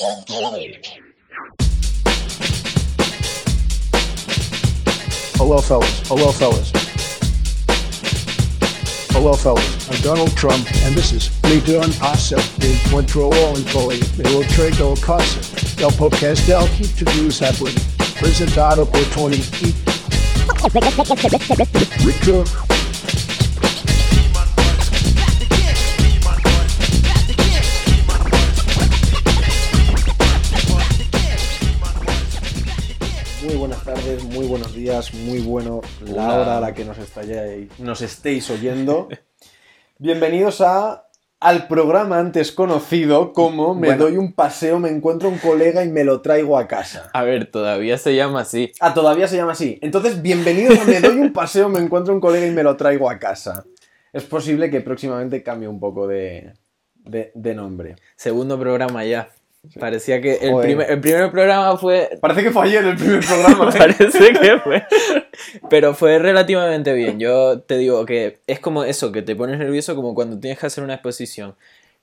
Hello, fellas. Hello, fellas. Hello, fellas. I'm Donald Trump, and this is Lito and Pasa. De encuentro en Poli. Me lo traigo a casa. El podcast del que News Happening. Presentado por Tony E. días, muy bueno la Hola. hora a la que nos, estalléis- nos estéis oyendo. Bienvenidos a, al programa antes conocido como Me Bueno. doy un paseo, me encuentro un colega y me lo traigo a casa. A ver, todavía se llama así. Ah, todavía se llama así. Entonces, bienvenidos a Me doy un paseo, me encuentro un colega y me lo traigo a casa. Es posible que próximamente cambie un poco de, de- de nombre. Segundo programa ya. Parecía que el primer, el primer programa fue. Parece que fue ayer el primer programa. ¿eh? Parece que fue. Pero fue relativamente bien. Yo te digo que es como eso, que te pones nervioso como cuando tienes que hacer una exposición.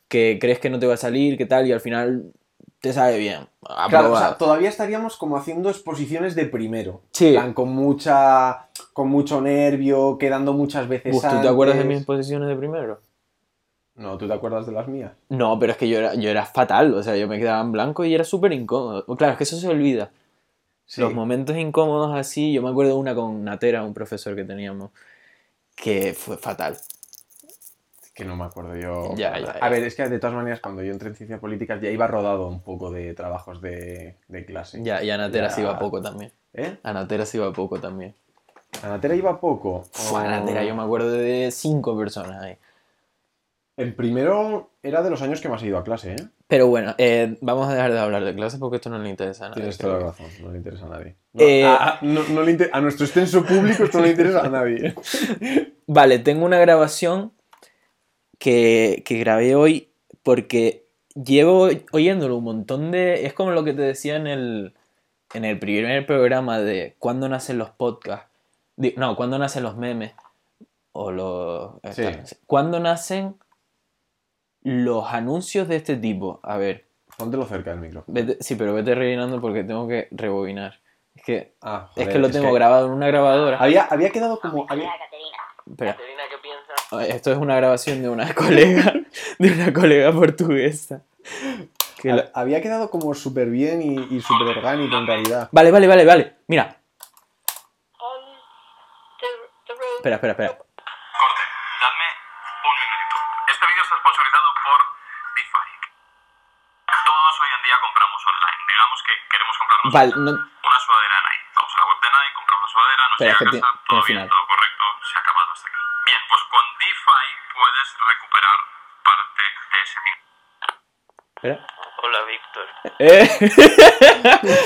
Que crees que no te va a salir, que tal, y al final te sale bien. Claro, o sea, todavía estaríamos como haciendo exposiciones de primero. Sí. Plan, con mucha. con mucho nervio, quedando muchas veces. Uf, ¿Tú te acuerdas de mis exposiciones de primero? No, ¿tú te acuerdas de las mías? No, pero es que yo era, yo era fatal. O sea, yo me quedaba en blanco y era súper incómodo. Claro, es que eso se olvida. Sí. Los momentos incómodos así, yo me acuerdo de una con Natera, un profesor que teníamos, que fue fatal. Que no me acuerdo yo. Ya, ya, A ver, es que de todas maneras, cuando yo entré en ciencias políticas ya iba rodado un poco de trabajos de, de clase. Ya, y a Natera se iba poco también. ¿Eh? A Natera se iba poco también. A Natera iba poco. O- a Natera yo me acuerdo de cinco personas ahí. El primero era de los años que más he ido a clase, ¿eh? Pero bueno, eh, vamos a dejar de hablar de clases porque esto no le interesa a nadie. Tienes toda la razón, no le interesa a nadie. No, Eh, a, a- no- no le inter- a nuestro extenso público esto no le interesa a nadie. Vale, tengo una grabación que, que grabé hoy porque llevo oyéndolo un montón de... Es como lo que te decía en el, en el primer programa de cuándo nacen los podcasts. No, cuándo nacen los memes. O los... Sí. ¿Cuándo nacen los anuncios de este tipo? A ver, Póntelo cerca del micro. vete- sí, pero vete rellenando porque tengo que rebobinar. Es que, Ah, es que lo tengo grabado en una grabadora. Había, había quedado como. había- Espera. Ay, Esto es una grabación de una colega, de una colega portuguesa. Que la- Había quedado como súper bien y, y súper orgánico en realidad. Vale, vale, vale, vale. Mira, espera, espera, espera. Vale, no, una sudadera Nike. Vamos a la web de Nike, compramos una sudadera, nos Espera, llega a casa, todo bien, final. todo correcto, se ha acabado hasta aquí. Bien, pues con DeFi puedes recuperar parte de ese dinero. espera. Hola, Víctor. Eh,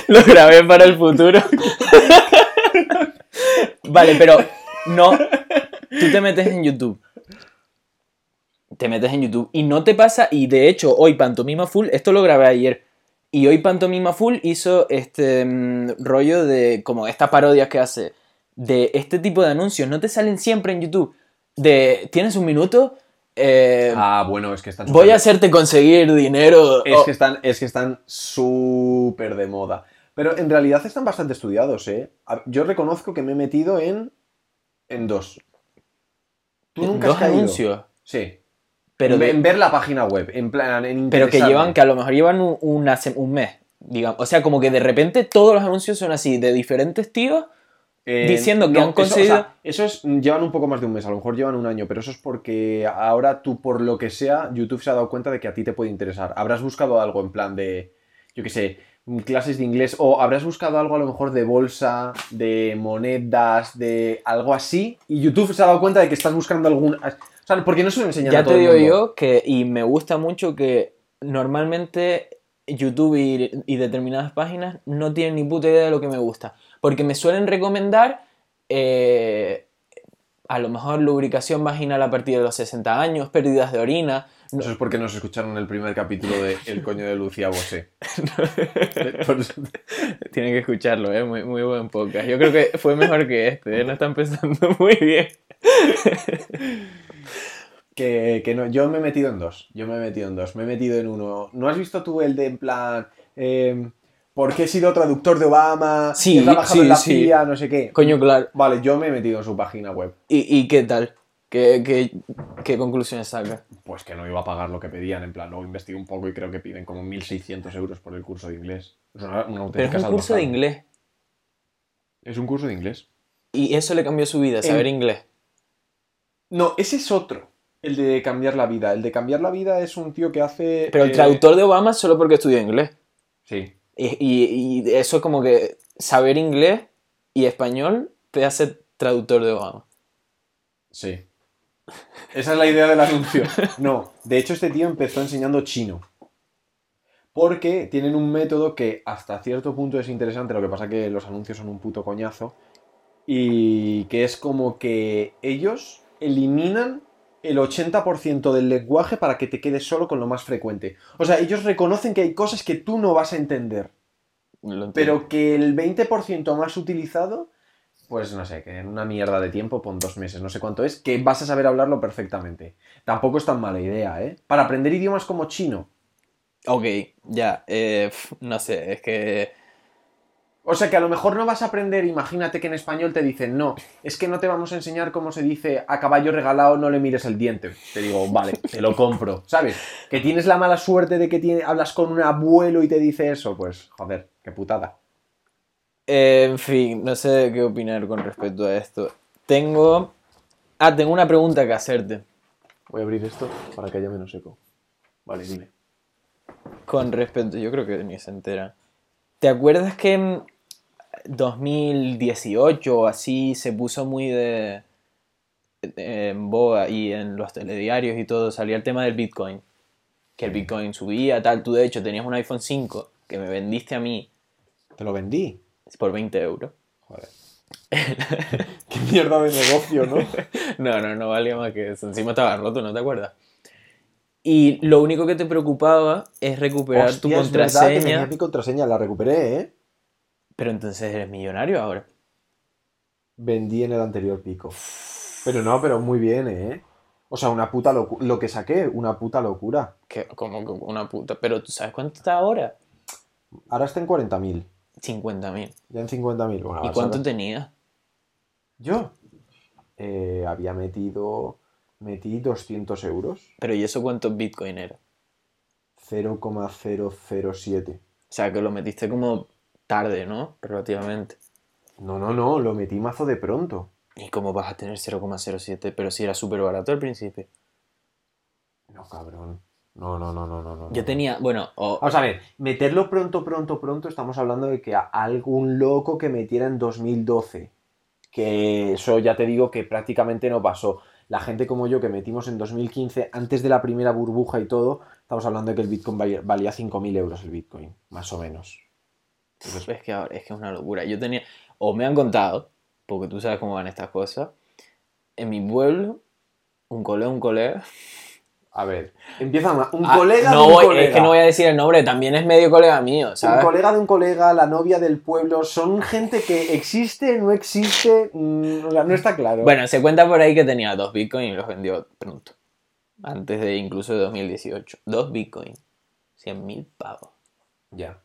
Lo grabé para el futuro. Vale, pero no. Tú te metes en YouTube. Te metes en YouTube y no te pasa. Y de hecho, hoy Pantomima Full, esto lo grabé ayer. Y hoy Pantomima Full hizo este mm, rollo de como estas parodias que hace de este tipo de anuncios. No te salen siempre en YouTube. De tienes un minuto. eh, Ah, bueno, es que están. voy a hacerte conseguir dinero. Es que están, es que están súper de moda. Pero en realidad están bastante estudiados, ¿eh? Yo reconozco que me he metido en. en dos. ¿Tú nunca dos has caído? anuncios. Sí. Pero en, de- en ver la página web, en plan, en Pero que llevan, que a lo mejor llevan un, mes, digamos. O sea, como que de repente todos los anuncios son así, de diferentes tíos. Eh, diciendo que han eso- conseguido- o sea, Eso, es. Llevan un poco más de un mes, a lo mejor llevan un año, pero eso es porque ahora tú, por lo que sea, YouTube se ha dado cuenta de que a ti te puede interesar. Habrás buscado algo en plan de. Yo qué sé, clases de inglés, o habrás buscado algo a lo mejor de bolsa, de monedas, de algo así, y YouTube se ha dado cuenta de que estás buscando algún. Porque no se lo enseñan a Ya todo te el digo mundo. yo que, y me gusta mucho que normalmente YouTube y, y determinadas páginas no tienen ni puta idea de lo que me gusta. Porque me suelen recomendar eh, a lo mejor lubricación vaginal a partir de los 60 años, pérdidas de orina. No- Eso es porque nos escucharon el primer capítulo de El coño de Lucía Bosé. Tienen que escucharlo, ¿eh? Muy, muy buen podcast. Yo creo que fue mejor que este, ¿eh? No está empezando muy bien. Que, que no, yo me he metido en dos. Yo me he metido en dos. Me he metido en uno. ¿No has visto tú el de en plan eh, ¿por qué he sido traductor de Obama? Sí, he trabajado sí, en la sí. CIA, no sé qué. Coño, claro. Vale, yo me he metido en su página web. ¿Y, y qué tal? ¿Qué, qué, qué conclusiones sacas? Pues que no iba a pagar lo que pedían, en plan, luego investigué un poco y creo que piden como 1.600 euros por el curso de inglés. Es una, una Pero es un curso de inglés. Es un curso de inglés. Y eso le cambió su vida, saber En- inglés. No, ese es otro. El de cambiar la vida. El de cambiar la vida es un tío que hace... Pero el eh, traductor de Obama solo porque estudió inglés. Sí. Y, y- y eso es como que saber inglés y español te hace traductor de Obama. Sí. Esa es la idea del anuncio. No, de hecho este tío empezó enseñando chino. Porque tienen un método que hasta cierto punto es interesante, lo que pasa que los anuncios son un puto coñazo. Y que es como que ellos eliminan el 80% del lenguaje para que te quedes solo con lo más frecuente. O sea, ellos reconocen que hay cosas que tú no vas a entender. Pero que el 20% más utilizado, pues no sé, que en una mierda de tiempo, pon dos meses, no sé cuánto es, que vas a saber hablarlo perfectamente. Tampoco es tan mala idea, ¿eh? Para aprender idiomas como chino. Ok, ya. eh, no sé, es que... O sea que a lo mejor no vas a aprender, imagínate que en español te dicen, no, es que no te vamos a enseñar cómo se dice a caballo regalado no le mires el diente. Te digo, vale, te lo compro, ¿sabes? Que tienes la mala suerte de que tiene- hablas con un abuelo y te dice eso, pues joder, qué putada. eh, en fin, no sé qué opinar con respecto a esto. Tengo... Ah, tengo una pregunta que hacerte. Voy a abrir esto para que haya menos eco. Vale, dime. Con respecto, yo creo que ni se entera. ¿Te acuerdas que en 2018 o así se puso muy de en boga y en los telediarios y todo salía el tema del Bitcoin? Que el Bitcoin subía, tal. Tú de hecho tenías un iPhone 5 que me vendiste a mí Te lo vendí. por 20 euros. Joder. Qué mierda de negocio, ¿no? No, no, no valía más que eso. Encima estaba roto, ¿no te acuerdas? Y lo único que te preocupaba es recuperar tu Hostia, es verdad que contraseña. tenía mi contraseña, la recuperé, ¿eh? Pero entonces eres millonario ahora. Vendí en el anterior pico. Pero no, pero muy bien, ¿eh? O sea, una puta locura. Lo que saqué, una puta locura. Que, como que una puta. Pero tú sabes cuánto está ahora? Ahora está en 40.000. 50.000. Ya en 50.000. Bueno, ¿Y cuánto tenías? Yo eh, había metido. Metí 200 euros. Pero ¿y eso cuánto Bitcoin era? 0,007. O sea, que lo metiste como tarde, ¿no? Relativamente. No, no, no, lo metí mazo de pronto. ¿Y cómo vas a tener 0,07? Pero si era súper barato al principio. No, cabrón. No, no, no, no, no. no. Yo tenía, bueno, o- Vamos a ver, meterlo pronto, pronto, pronto, estamos hablando de que a algún loco que metiera en 2012. Que eso ya te digo que prácticamente no pasó. La gente como yo que metimos en 2015, antes de la primera burbuja y todo, estamos hablando de que el Bitcoin valía, valía 5.000 euros el Bitcoin, más o menos. Es que ahora es que es una locura. Yo tenía, o me han contado, porque tú sabes cómo van estas cosas, en mi pueblo, un colega, un colega. a ver, empieza ma- un Ah, colega no de un voy- colega. Es que no voy a decir el nombre, también es medio colega mío, Un colega de un colega, la novia del pueblo, son gente que existe, no existe, mm, no está claro. Bueno, se cuenta por ahí que tenía dos Bitcoin y los vendió pronto. Antes de incluso de 2018. Dos Bitcoin. 100 mil pavos. Ya.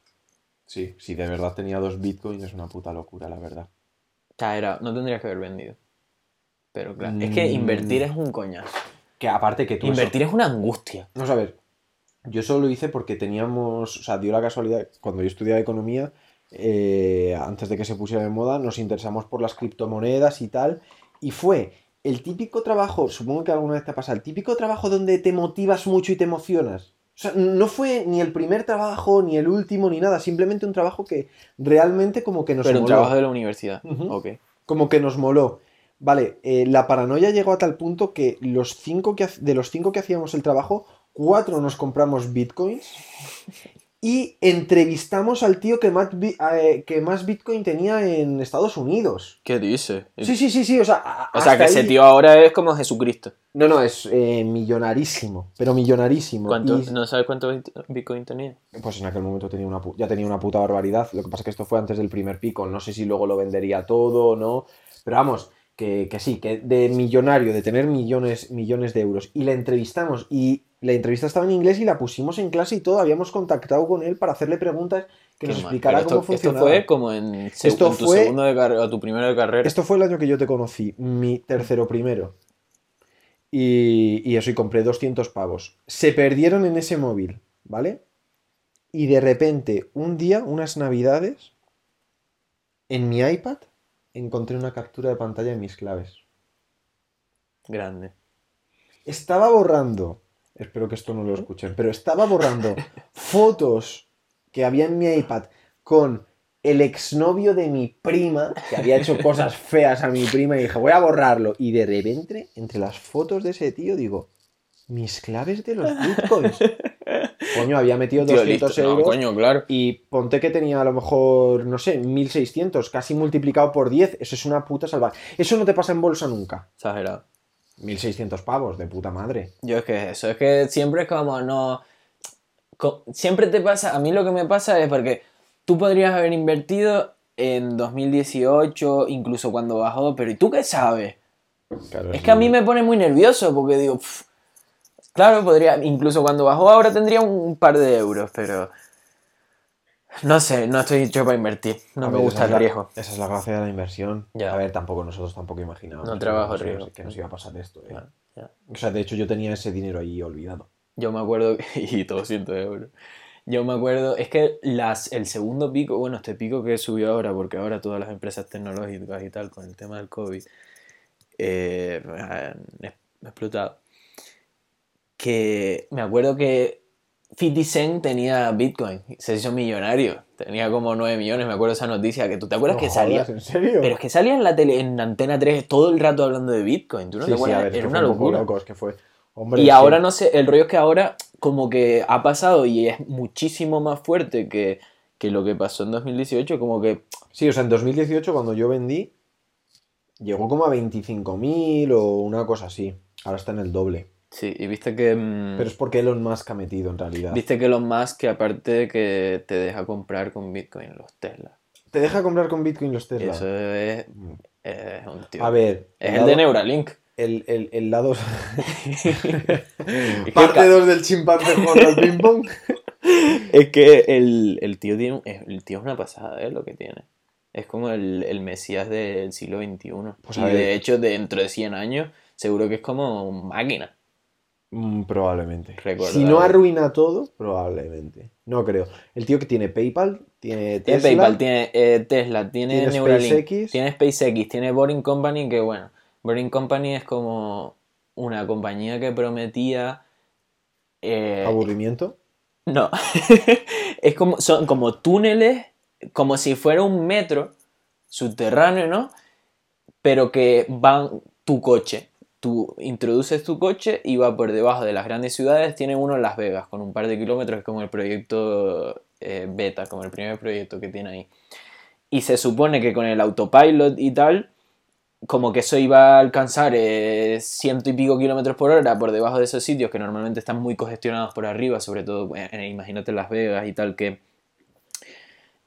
Sí, si de verdad tenía dos bitcoins es una puta locura, la verdad. O sea, era, no tendrías que haber vendido. Pero claro, es que Mm. invertir es un coñazo. Que aparte que tú... Invertir es una angustia. Vamos a ver. Yo solo lo hice porque teníamos... O sea, dio la casualidad... Cuando yo estudiaba economía, eh, antes de que se pusiera de moda, nos interesamos por las criptomonedas y tal. Y fue el típico trabajo, supongo que alguna vez te ha pasado, el típico trabajo donde te motivas mucho y te emocionas. O sea, no fue ni el primer trabajo, ni el último, ni nada. Simplemente un trabajo que realmente como que nos Pero un moló. trabajo de la universidad. Ujú. Ok. como que nos moló. Vale, eh, la paranoia llegó a tal punto que los cinco que de los cinco que hacíamos el trabajo, cuatro nos compramos bitcoins y entrevistamos al tío que más, eh, que más bitcoin tenía en Estados Unidos. ¿Qué dice? Sí, sí, sí, sí, o sea... O sea, que ese tío ahora es como Jesucristo. No, no, es eh, millonarísimo, pero millonarísimo. ¿Cuánto, Y- ¿No sabes cuánto bit- Bitcoin tenía? Pues en aquel momento tenía una ya tenía una puta barbaridad. Lo que pasa es que esto fue antes del primer pico. No sé si luego lo vendería todo o no. Pero vamos, que, que sí, que de millonario, de tener millones, millones de euros. Y le entrevistamos y La entrevista estaba en inglés y la pusimos en clase y todo. Habíamos contactado con él para hacerle preguntas que Qué nos mal. explicara cómo esto, esto funcionaba. fue como en, Esto en tu fue- segundo de carrera o tu primero de carrera. Esto fue el año que yo te conocí, mi tercero primero. Y, y eso, y compré 200 pavos. Se perdieron en ese móvil, ¿vale? Y de repente, un día, unas navidades, en mi iPad, encontré una captura de pantalla de mis claves. Grande. Estaba borrando, espero que esto no lo escuchen, pero estaba borrando fotos que había en mi iPad con el exnovio de mi prima, que había hecho cosas feas a mi prima, y dije, voy a borrarlo. Y de repente, entre las fotos de ese tío, digo, mis claves de los bitcoins. Coño, había metido Tío, 200 listo. No, euros. coño, claro. Y ponte que tenía a lo mejor, no sé, 1600, casi multiplicado por 10. Eso es una puta salvaje. Eso no te pasa en bolsa nunca. Exagerado. 1600 pavos, de puta madre. Yo es que eso, es que siempre es como no. co- Siempre te pasa, a mí lo que me pasa es porque tú podrías haber invertido en 2018, incluso cuando bajó, pero ¿y tú qué sabes? Claro, Es que a mí me pone muy nervioso porque digo, "Pf, claro, podría, incluso cuando bajó ahora tendría un par de euros, pero no sé, no estoy hecho para invertir, no A me ver, gusta el la- riesgo. Esa es la gracia de la inversión. Ya. A ver, tampoco nosotros tampoco imaginábamos. No que trabajo nos- riesgo. Que nos iba a pasar esto. eh. O sea, de hecho yo tenía ese dinero ahí olvidado. Yo me acuerdo, y 200 euros. Yo me acuerdo, es que las, el segundo pico, bueno, este pico que subió ahora, porque ahora todas las empresas tecnológicas y tal, con el tema del COVID, eh, han es- explotado. Que me acuerdo que 50 Cent tenía Bitcoin, se hizo millonario, tenía como 9 millones, me acuerdo esa noticia, que tú te acuerdas No que salía, ¿En serio? pero es que salía en la tele, en Antena 3 todo el rato hablando de Bitcoin, ¿tú no sí, te sí, acuerdas? a ver, es Era que una fue un poco locura. loco, es que fue. Hombre, Y ahora no sé, el rollo es que ahora como que ha pasado y es muchísimo más fuerte que, que lo que pasó en 2018, como que Sí, o sea, en 2018 cuando yo vendí, llegó como a 25.000 o una cosa así. Ahora está en el doble. Sí, y viste que mm, Pero es porque Elon Musk ha metido en realidad. viste que los más que aparte que te deja comprar con Bitcoin los Tesla. ¿Te deja comprar con Bitcoin los Tesla? Eso es, Mm. es un tío. A ver. es el lado- de Neuralink. El, el, el lado. Parte ca- 2 del chimpancé jugando al ping-pong. Es que el, el tío tiene el tío es una pasada, ¿eh? Lo que tiene. Es como el, el Mesías del siglo XXI. Pues y de hecho, dentro de 100 años, seguro que es como máquina. Mm, probablemente. Si no arruina todo, probablemente. No creo. El tío que tiene PayPal, tiene Tiene Tesla. PayPal, tiene eh, Tesla, tiene, tiene Neuralink, SpaceX. tiene SpaceX, tiene Boring Company, que bueno, Boring Company es como una compañía que prometía... eh, Aburrimiento. No, es como, son como túneles, como si fuera un metro subterráneo, ¿no? Pero que van tu coche. Tú introduces tu coche y va por debajo de las grandes ciudades. Tiene uno en Las Vegas, con un par de kilómetros, como el proyecto eh, beta, como el primer proyecto que tiene ahí. Y se supone que con el autopilot y tal, como que eso iba a alcanzar eh, ciento y pico kilómetros por hora por debajo de esos sitios que normalmente están muy congestionados por arriba, sobre todo, eh, imagínate Las Vegas y tal, que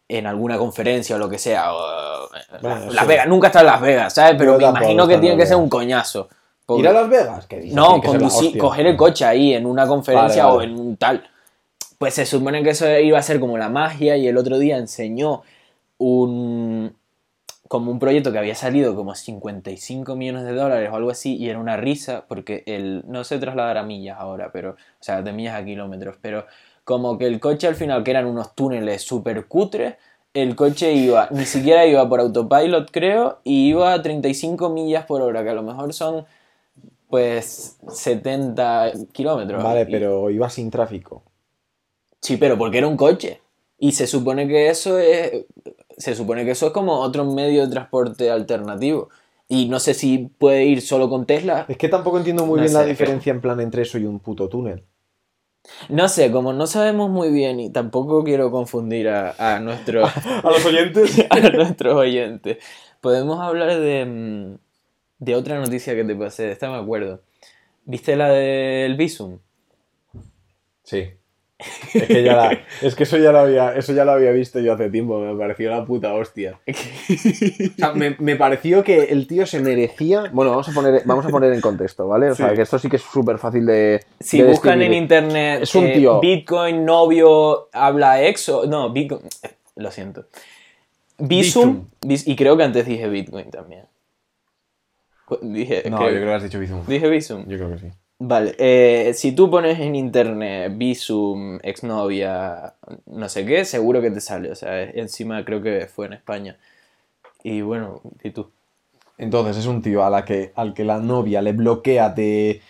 en alguna conferencia o lo que sea, o, eh, Bueno, Las sí. Vegas, nunca estado en Las Vegas, ¿sabes? Pero Yo me imagino que tiene que ser un coñazo. ¿Ir a Las Vegas? No, que ser la conducir, coger el coche ahí en una conferencia Vale, o en un tal. Pues se supone que eso iba a ser como la magia y el otro día enseñó un como un proyecto que había salido como 55 millones de dólares o algo así y era una risa porque el no se trasladará a millas ahora, pero o sea, de millas a kilómetros, pero como que el coche al final que eran unos túneles súper cutres, el coche iba, ni siquiera iba por autopilot creo, y iba a 35 millas por hora, que a lo mejor son pues 70 kilómetros. Vale, Y- pero iba sin tráfico. Sí, pero porque era un coche. Y se supone que eso es. Se supone que eso es como otro medio de transporte alternativo. Y no sé si puede ir solo con Tesla. Es que tampoco entiendo muy No bien sé, la que- diferencia en plan entre eso y un puto túnel. No sé, como no sabemos muy bien y tampoco quiero confundir a, a nuestros A los oyentes. a nuestros oyentes. Podemos hablar de, mm, de otra noticia que te pasé, esta me acuerdo. ¿Viste la del Visum? Sí. Es que, ya la- es que eso, ya lo había, eso ya lo había visto yo hace tiempo, me pareció la puta hostia. O sea, me, me pareció que el tío se merecía. Bueno, vamos a poner, vamos a poner en contexto, ¿vale? O sea, que esto sí que es súper fácil de. Si de buscan en internet Es un eh, tío- Bitcoin, novio, habla exo. No, Bitcoin. Lo siento. Bizum. bis- y creo que antes dije Bitcoin también. Dije, No, creo- yo creo que has dicho Bizum. dije Bizum. Yo creo que sí. Vale, eh, si tú pones en internet Bizum, exnovia, no sé qué, seguro que te sale. O sea, encima creo que fue en España. Y bueno, ¿y tú? Entonces es un tío a la que, al que la novia le bloquea de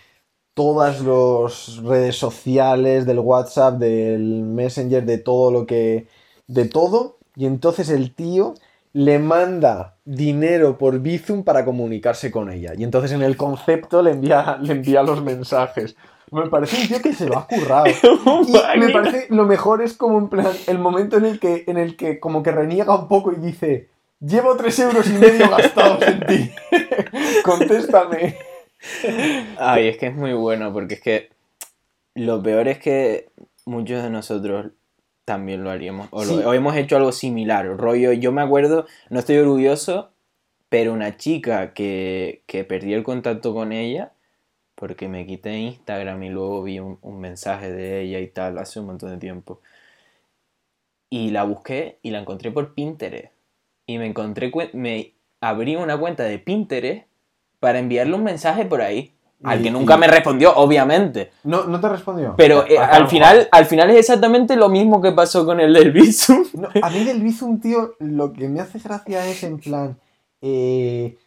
todas las redes sociales, del WhatsApp, del Messenger, de todo lo que. de todo. Y entonces el tío le manda dinero por Bizum para comunicarse con ella. Y entonces en el concepto le envía, le envía los mensajes. Me parece un tío que se lo ha currado. Y me parece lo mejor es como en plan el momento en el que, en el que como que reniega un poco y dice llevo tres euros y medio gastados en ti. Contéstame. Ay, es que es muy bueno, porque es que lo peor es que muchos de nosotros también lo haríamos. O, lo- o hemos hecho algo similar. Rollo, yo me acuerdo, no estoy orgulloso, pero una chica que, que perdí el contacto con ella porque me quité Instagram y luego vi un, un mensaje de ella y tal hace un montón de tiempo. Y la busqué y la encontré por Pinterest. Y me encontré, me abrí una cuenta de Pinterest para enviarle un mensaje por ahí. Al que nunca y- me respondió, obviamente. No, no te respondió. Pero eh, al, final, al final es exactamente lo mismo que pasó con el del Bizum. No, a mí del Bizum, tío, lo que me hace gracia es en plan. eh,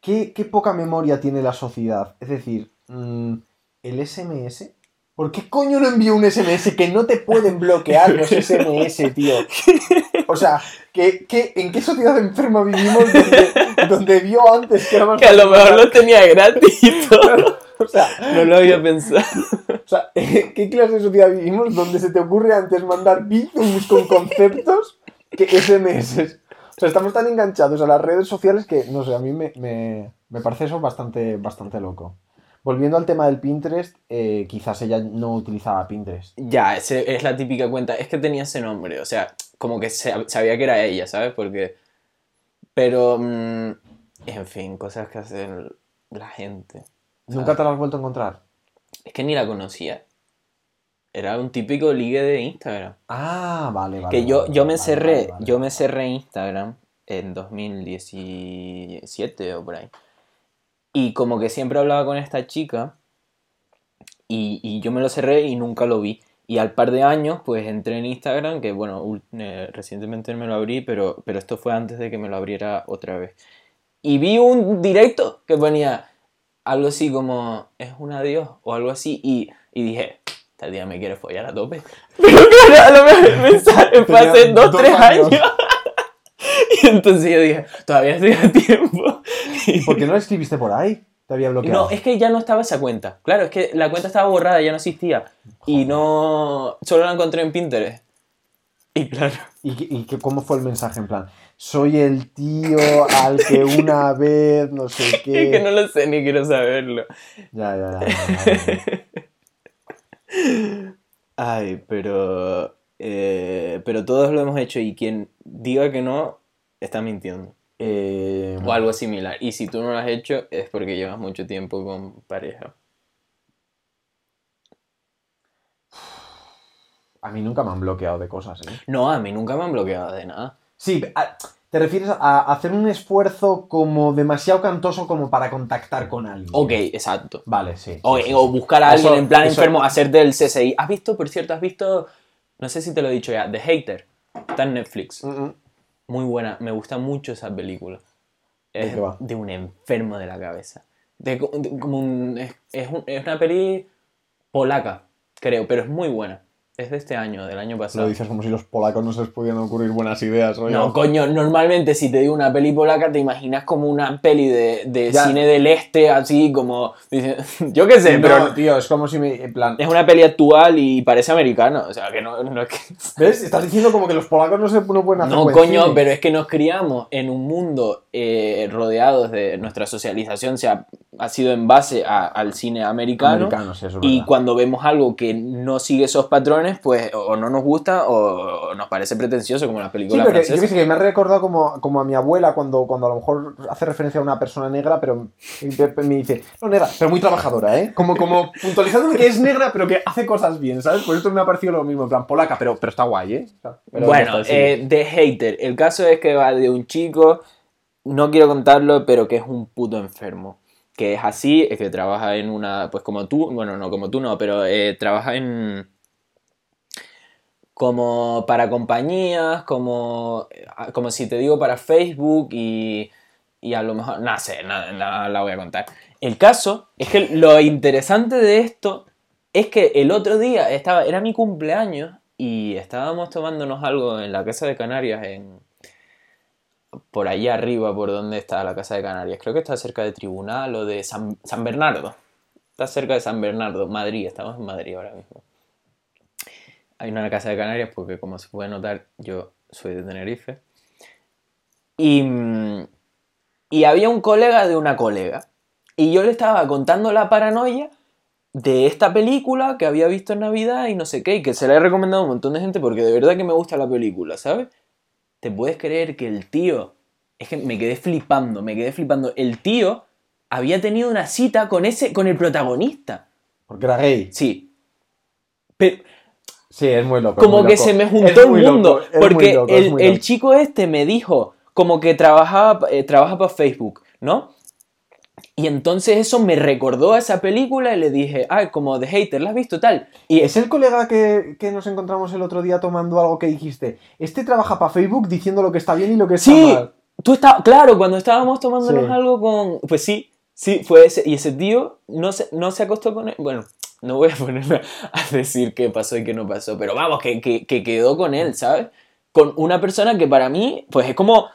¿qué, qué poca memoria tiene la sociedad? Es decir, mm, el SMS. ¿Por qué coño no envío un SMS que no te pueden bloquear los SMS, tío? O sea, ¿qué, qué, en qué sociedad enferma vivimos donde, donde vio antes que Que a lo mejor lo tenía gratis y todo. O sea, No lo había pensado. o sea, ¿qué clase de sociedad vivimos donde se te ocurre antes mandar bizums con conceptos que SMS? O sea, estamos tan enganchados a las redes sociales que, no sé, a mí me, me- me parece eso bastante, bastante loco. Volviendo al tema del Pinterest, eh, quizás ella no utilizaba Pinterest. Ya, es la típica cuenta. Es que tenía ese nombre, o sea, como que se- sabía que era ella, ¿sabes? Porque. Pero. mm, en fin, cosas que hacen la gente. ¿Nunca te lo has vuelto a encontrar? Es que ni la conocía. Era un típico ligue de Instagram. Ah, vale, vale. que yo, vale, yo me vale, cerré, vale, vale. yo me cerré Instagram en 2017 o por ahí. Y como que siempre hablaba con esta chica y, y yo me lo cerré y nunca lo vi. Y al par de años, pues entré en Instagram, que bueno, eh, recientemente me lo abrí, pero, pero esto fue antes de que me lo abriera otra vez. Y vi un directo que ponía algo así como, es un adiós o algo así, y, y dije, esta tía me quiere follar a tope. Pero claro, a lo mejor hace dos, tres años. años. y entonces yo dije, todavía estoy a tiempo. ¿Y por qué no la escribiste por ahí? Te había bloqueado. No, es que ya no estaba esa cuenta. Claro, es que la cuenta estaba borrada, ya no existía. Y no. Solo la encontré en Pinterest. Y claro. ¿Y, y cómo fue el mensaje? En plan, soy el tío al que una vez, no sé qué. Es que no lo sé ni quiero saberlo. Ya, ya, ya. ya, ya. Ay, pero. eh, pero todos lo hemos hecho y quien diga que no, está mintiendo. Eh, O algo similar. Y si tú no lo has hecho, es porque llevas mucho tiempo con pareja. a mí nunca me han bloqueado de cosas, ¿eh? No, a mí nunca me han bloqueado de nada. Sí, a- te refieres a hacer un esfuerzo como demasiado cantoso como para contactar con alguien. Ok, exacto. Vale, sí. O, sí, sí, o sí. buscar a alguien en plan eso- enfermo, hacerte el CSI. ¿Has visto, por cierto, has visto, no sé si te lo he dicho ya, The Hater? Está en Netflix. Mm, mm. Muy buena, me gusta mucho esa película. Es va? de un enfermo de la cabeza. De, de- como un, es, es un- es una peli polaca, creo, pero es muy buena. Es de este año, del año Lo pasado. dices como si los polacos no se les pudieran ocurrir buenas ideas, rollo. No, coño, normalmente si te digo una peli polaca te imaginas como una peli de, de cine del este, así como... Yo qué sé, No, pero tío, es como si me. En plan. es una peli actual y parece americana. O sea, que no, no es que... ¿Ves? Estás diciendo como que los polacos no se no pueden hacer No, coño, cine. pero es que nos criamos en un mundo eh, rodeados de nuestra socialización, se ha ha sido en base a- al cine americano. Americano, sí, eso es y verdad. cuando vemos algo que no sigue esos patrones, pues o no nos gusta o nos parece pretencioso, como las Sí, películas pero que, yo francesas. que sé, que me ha recordado como, como a mi abuela cuando, cuando a lo mejor hace referencia a una persona negra, pero me, dice, no negra, pero muy trabajadora, ¿eh? Como, como puntualizándome que es negra, pero que hace cosas bien, ¿sabes? Por esto me ha parecido lo mismo, en plan polaca, pero, pero está guay, ¿eh? Pero Bueno, eh, de hater. El caso es que va de un chico, no quiero contarlo, pero que es un puto enfermo. Que es así, es que trabaja en una, pues como tú, bueno, no como tú no, pero eh, trabaja en... como para compañías, como, como si te digo para Facebook y, y a lo mejor, no sé, nada la voy a contar. El caso es que lo interesante de esto es que el otro día estaba, era mi cumpleaños y estábamos tomándonos algo en la casa de Canarias, en, por allá arriba, por donde está la casa de Canarias. Creo que está cerca de Tribunal o de San, San Bernardo. Está cerca de San Bernardo, Madrid. Estamos en Madrid ahora mismo. Hay una casa de Canarias porque, como se puede notar, yo soy de Tenerife. Y, mm, y había un colega de una colega. Y yo le estaba contando la paranoia de esta película que había visto en Navidad y no sé qué, y que se la he recomendado a un montón de gente porque de verdad que me gusta la película, ¿sabes? ¿Te puedes creer que el tío... Es que me quedé flipando, me quedé flipando. El tío había tenido una cita con ese, con el protagonista. Porque era gay. Sí. Pero, Sí, es muy loco. como muy que loco. se me juntó el mundo. loco, porque loco, el, chico este me dijo como que trabajaba, eh, trabaja para Facebook, ¿no? Y entonces eso me recordó a esa película y le dije, ah, como de hater, ¿la has visto tal? Y Es el colega que, que nos encontramos el otro día tomando algo que dijiste. Este trabaja para Facebook diciendo lo que está bien y lo que está Sí, mal. tú estabas, claro, cuando estábamos tomándonos Sí. algo con... Pues sí, sí, fue ese. Y ese tío no se, no se acostó con él. Bueno, no voy a ponerme a decir qué pasó y qué no pasó, pero vamos, que, que, que quedó con él, ¿sabes? Con una persona que para mí, pues es como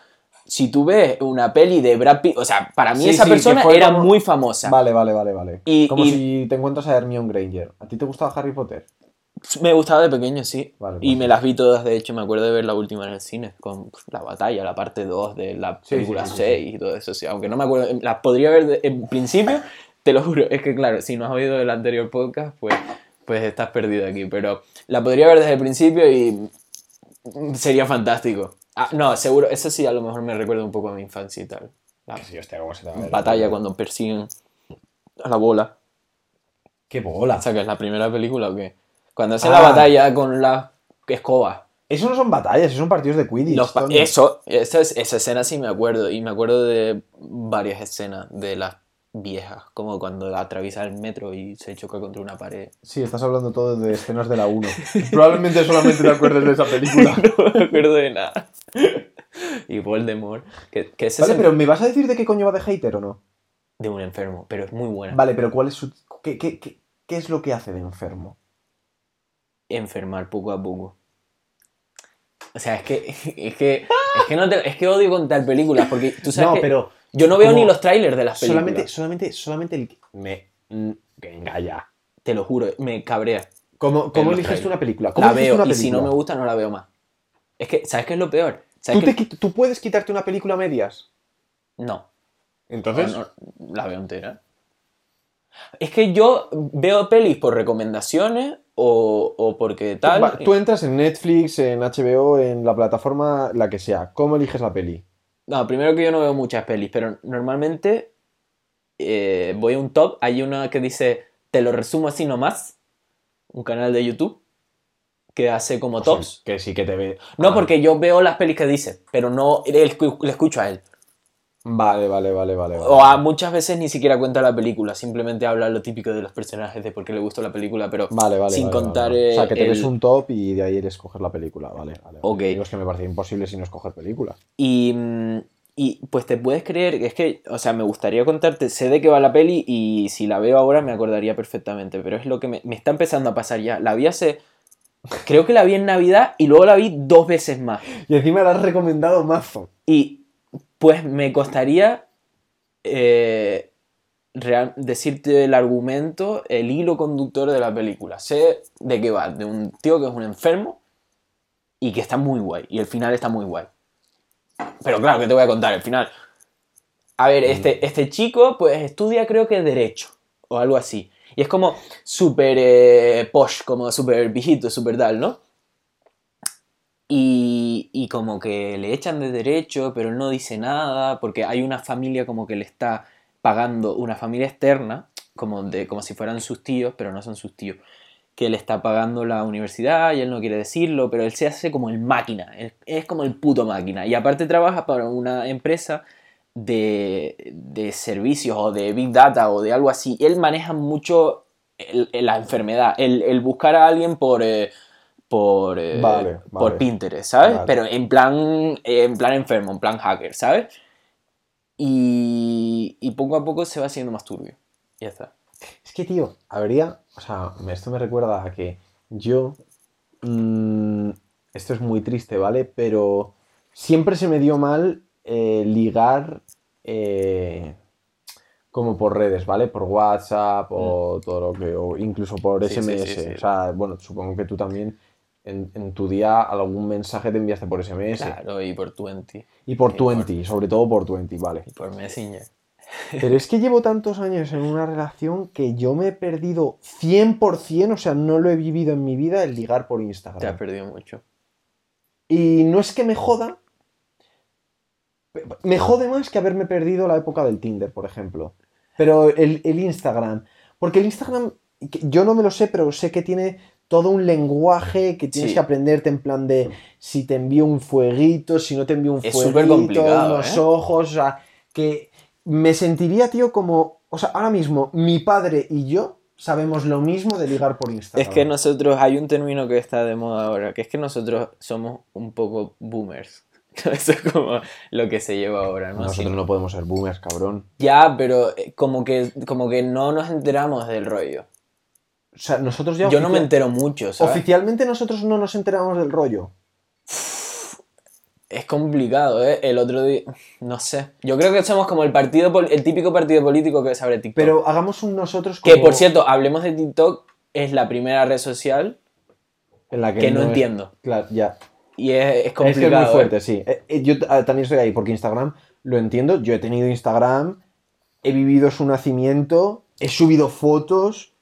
si tú ves una peli de Brad Pitt, o sea, para mí Sí, esa sí, persona era como- muy famosa. Vale, vale, vale, vale. Y- Como y- si te encuentras a Hermione Granger. ¿A ti te gustaba Harry Potter? Me gustaba de pequeño, sí. Vale, y me las vi todas, de hecho, me acuerdo de ver la última en el cine, con la batalla, la parte 2 de la película sí, sí, 6 y todo eso, sí. Aunque no me acuerdo, las podría ver de- en principio, te lo juro. Es que, claro, si no has oído el anterior podcast, pues, pues estás perdido aquí. Pero la podría ver desde el principio y sería fantástico. Ah, no, seguro, eso sí, a lo mejor me recuerda un poco a mi infancia y tal. La Sí, hostia, ¿cómo se batalla cuando persiguen a la bola. ¡Qué bola! O sea, que es la primera película o qué? Cuando hacen Ah. la batalla con la escoba. Eso no son batallas, eso son partidos de Quidditch. Los eso, esa, es- esa escena sí me acuerdo. Y me acuerdo de varias escenas de las viejas. Como cuando atraviesa el metro y se choca contra una pared. Sí, estás hablando todo de escenas de la 1. Probablemente solamente te acuerdes de esa película. no me acuerdo de nada. y Voldemort. Que, que ese Vale, es pero ¿me vas a decir de qué coño va de hater o no? de un enfermo, pero es muy buena. Vale, pero ¿cuál es su... ¿Qué, qué, qué, qué es lo que hace de enfermo? Enfermar poco a poco. O sea, es que, es que, es que, no te- es que odio contar películas porque tú sabes No, que pero yo no veo como ni los trailers de las películas. solamente, solamente, solamente el... Me... mm, Venga ya. Te lo juro, me cabrea. ¿Cómo, eliges tú trailers. una película? ¿Cómo La eliges veo una y si no película? me gusta no la veo más. Es que, ¿sabes qué es lo peor? ¿Sabes ¿Tú, te ¿Tú puedes quitarte una película a medias? No, Entonces... no, no, la veo entera. Es que yo veo pelis por recomendaciones o, o porque tal. Va, tú entras en Netflix, en HBO, en la plataforma, la que sea. ¿Cómo eliges la peli? No, primero que yo no veo muchas pelis, pero normalmente eh, voy a un top. Hay una que dice, te lo resumo así nomás. Un canal de YouTube que hace como tops. Que sí que te ve. No, Ah, porque yo veo las pelis que dice, pero no le escu- le escucho a él. Vale, vale, vale, vale. vale. O a muchas veces ni siquiera cuenta la película, simplemente habla lo típico de los personajes, de por qué le gustó la película, pero Vale, vale. sin contar. O sea, que te el- ves un top y de ahí eres escoger la película. Vale, vale. Ok. Digo, es que me parece imposible si no escoger películas. Y, mm, y pues te puedes creer que es que, o sea, me gustaría contarte, sé de qué va la peli y si la veo ahora me acordaría perfectamente, pero es lo que me, me está empezando a pasar ya. La vi hace, creo que la vi en Navidad y luego la vi dos veces más. Y encima la has recomendado mazo. Y pues me costaría eh, real- decirte el argumento, el hilo conductor de la película. Sé de qué va, de un tío que es un enfermo y que está muy guay. Y el final está muy guay. Pero claro, que te voy a contar el final. A ver, este, este chico pues estudia creo que Derecho o algo así. Y es como súper eh, posh, como súper viejito, súper tal, ¿no? Y, como que le echan de Derecho, pero él no dice nada, porque hay una familia como que le está pagando, una familia externa, como, de, como si fueran sus tíos, pero no son sus tíos, que le está pagando la universidad y él no quiere decirlo, pero él se hace como el máquina, es, como el puto máquina. Y aparte trabaja para una empresa de, de servicios o de Big Data o de algo así. Él maneja mucho la enfermedad, el, el buscar a alguien por... eh, por, eh, Vale, por. Pinterest, ¿sabes? Vale. Pero en plan, eh, en plan enfermo, en plan hacker, ¿sabes? Y, y poco a poco se va haciendo más turbio. Y ya está. Es que, tío, habría. O sea, esto me recuerda a que yo. mm, esto es muy triste, ¿vale? Pero siempre se me dio mal eh, ligar. eh, como por redes, ¿vale? Por WhatsApp o todo lo que. O incluso por Mm. Sí, SMS. sí, sí. O sea, bueno, supongo que tú también. En, en tu día algún mensaje te enviaste por SMS. Claro, y por 20. Y por Y por- 20, sobre todo por 20, vale. Y por Messenger. Pero es que llevo tantos años en una relación que yo me he perdido 100%, o sea, no lo he vivido en mi vida el ligar por Te has Instagram. perdido mucho. Y no es que me joda, me jode más que haberme perdido la época del Tinder, por ejemplo. Pero el, el Instagram, porque el Instagram, yo no me lo sé, pero sé que tiene todo un lenguaje que tienes Sí. que aprenderte en plan de si te envío un fueguito, si no te envío un Es fueguito, unos ¿eh? ojos, o sea, que me sentiría, tío, como, o sea, ahora mismo mi padre y yo sabemos lo mismo de ligar por Instagram. Es que nosotros, hay un término que está de moda ahora, que es que nosotros somos un poco boomers. Eso es como lo que se lleva ahora, ¿no? Nosotros Así- no podemos ser boomers, cabrón. Ya, pero eh, como que, como que no nos enteramos del rollo. O sea, nosotros ya Yo no me entero mucho, ¿sabes? Oficialmente nosotros no nos enteramos del rollo. Es complicado, ¿eh? El otro día, no sé. Yo creo que somos como el partido, el típico partido político que sabe TikTok. Pero hagamos un nosotros que como- por cierto, hablemos de TikTok, es la primera red social en la que, que no es- entiendo. Claro, ya. y es, es Es complicado. que es muy ¿eh? fuerte, sí. Eh, eh, Yo eh, también estoy ahí porque Instagram lo entiendo. Yo he tenido Instagram, he vivido su nacimiento, he subido fotos,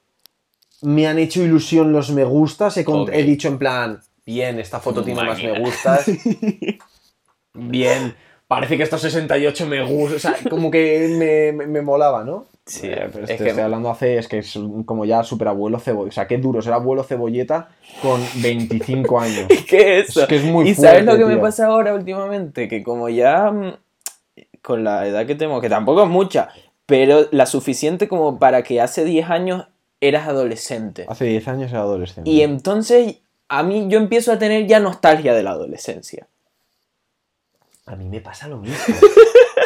me han hecho ilusión los me gustas, he, dicho en plan, bien, esta foto tiene más me gustas. bien, parece que estos 68 me gustan. O sea, como que me, me- me molaba, ¿no? Sí, Eh, pero es te que- estoy hablando hace, es que es como ya super abuelo cebolleta. O sea, qué duro ser abuelo cebolleta con 25 años. ¿Qué es eso? Es que es muy ¿Y sabes lo que me pasa ahora últimamente? Que como ya mm, con la edad que tengo, que tampoco es mucha, pero la suficiente como para que hace 10 años eras adolescente. Hace 10 años era adolescente. Y entonces a mí yo empiezo a tener ya nostalgia de la adolescencia. A mí me pasa lo mismo.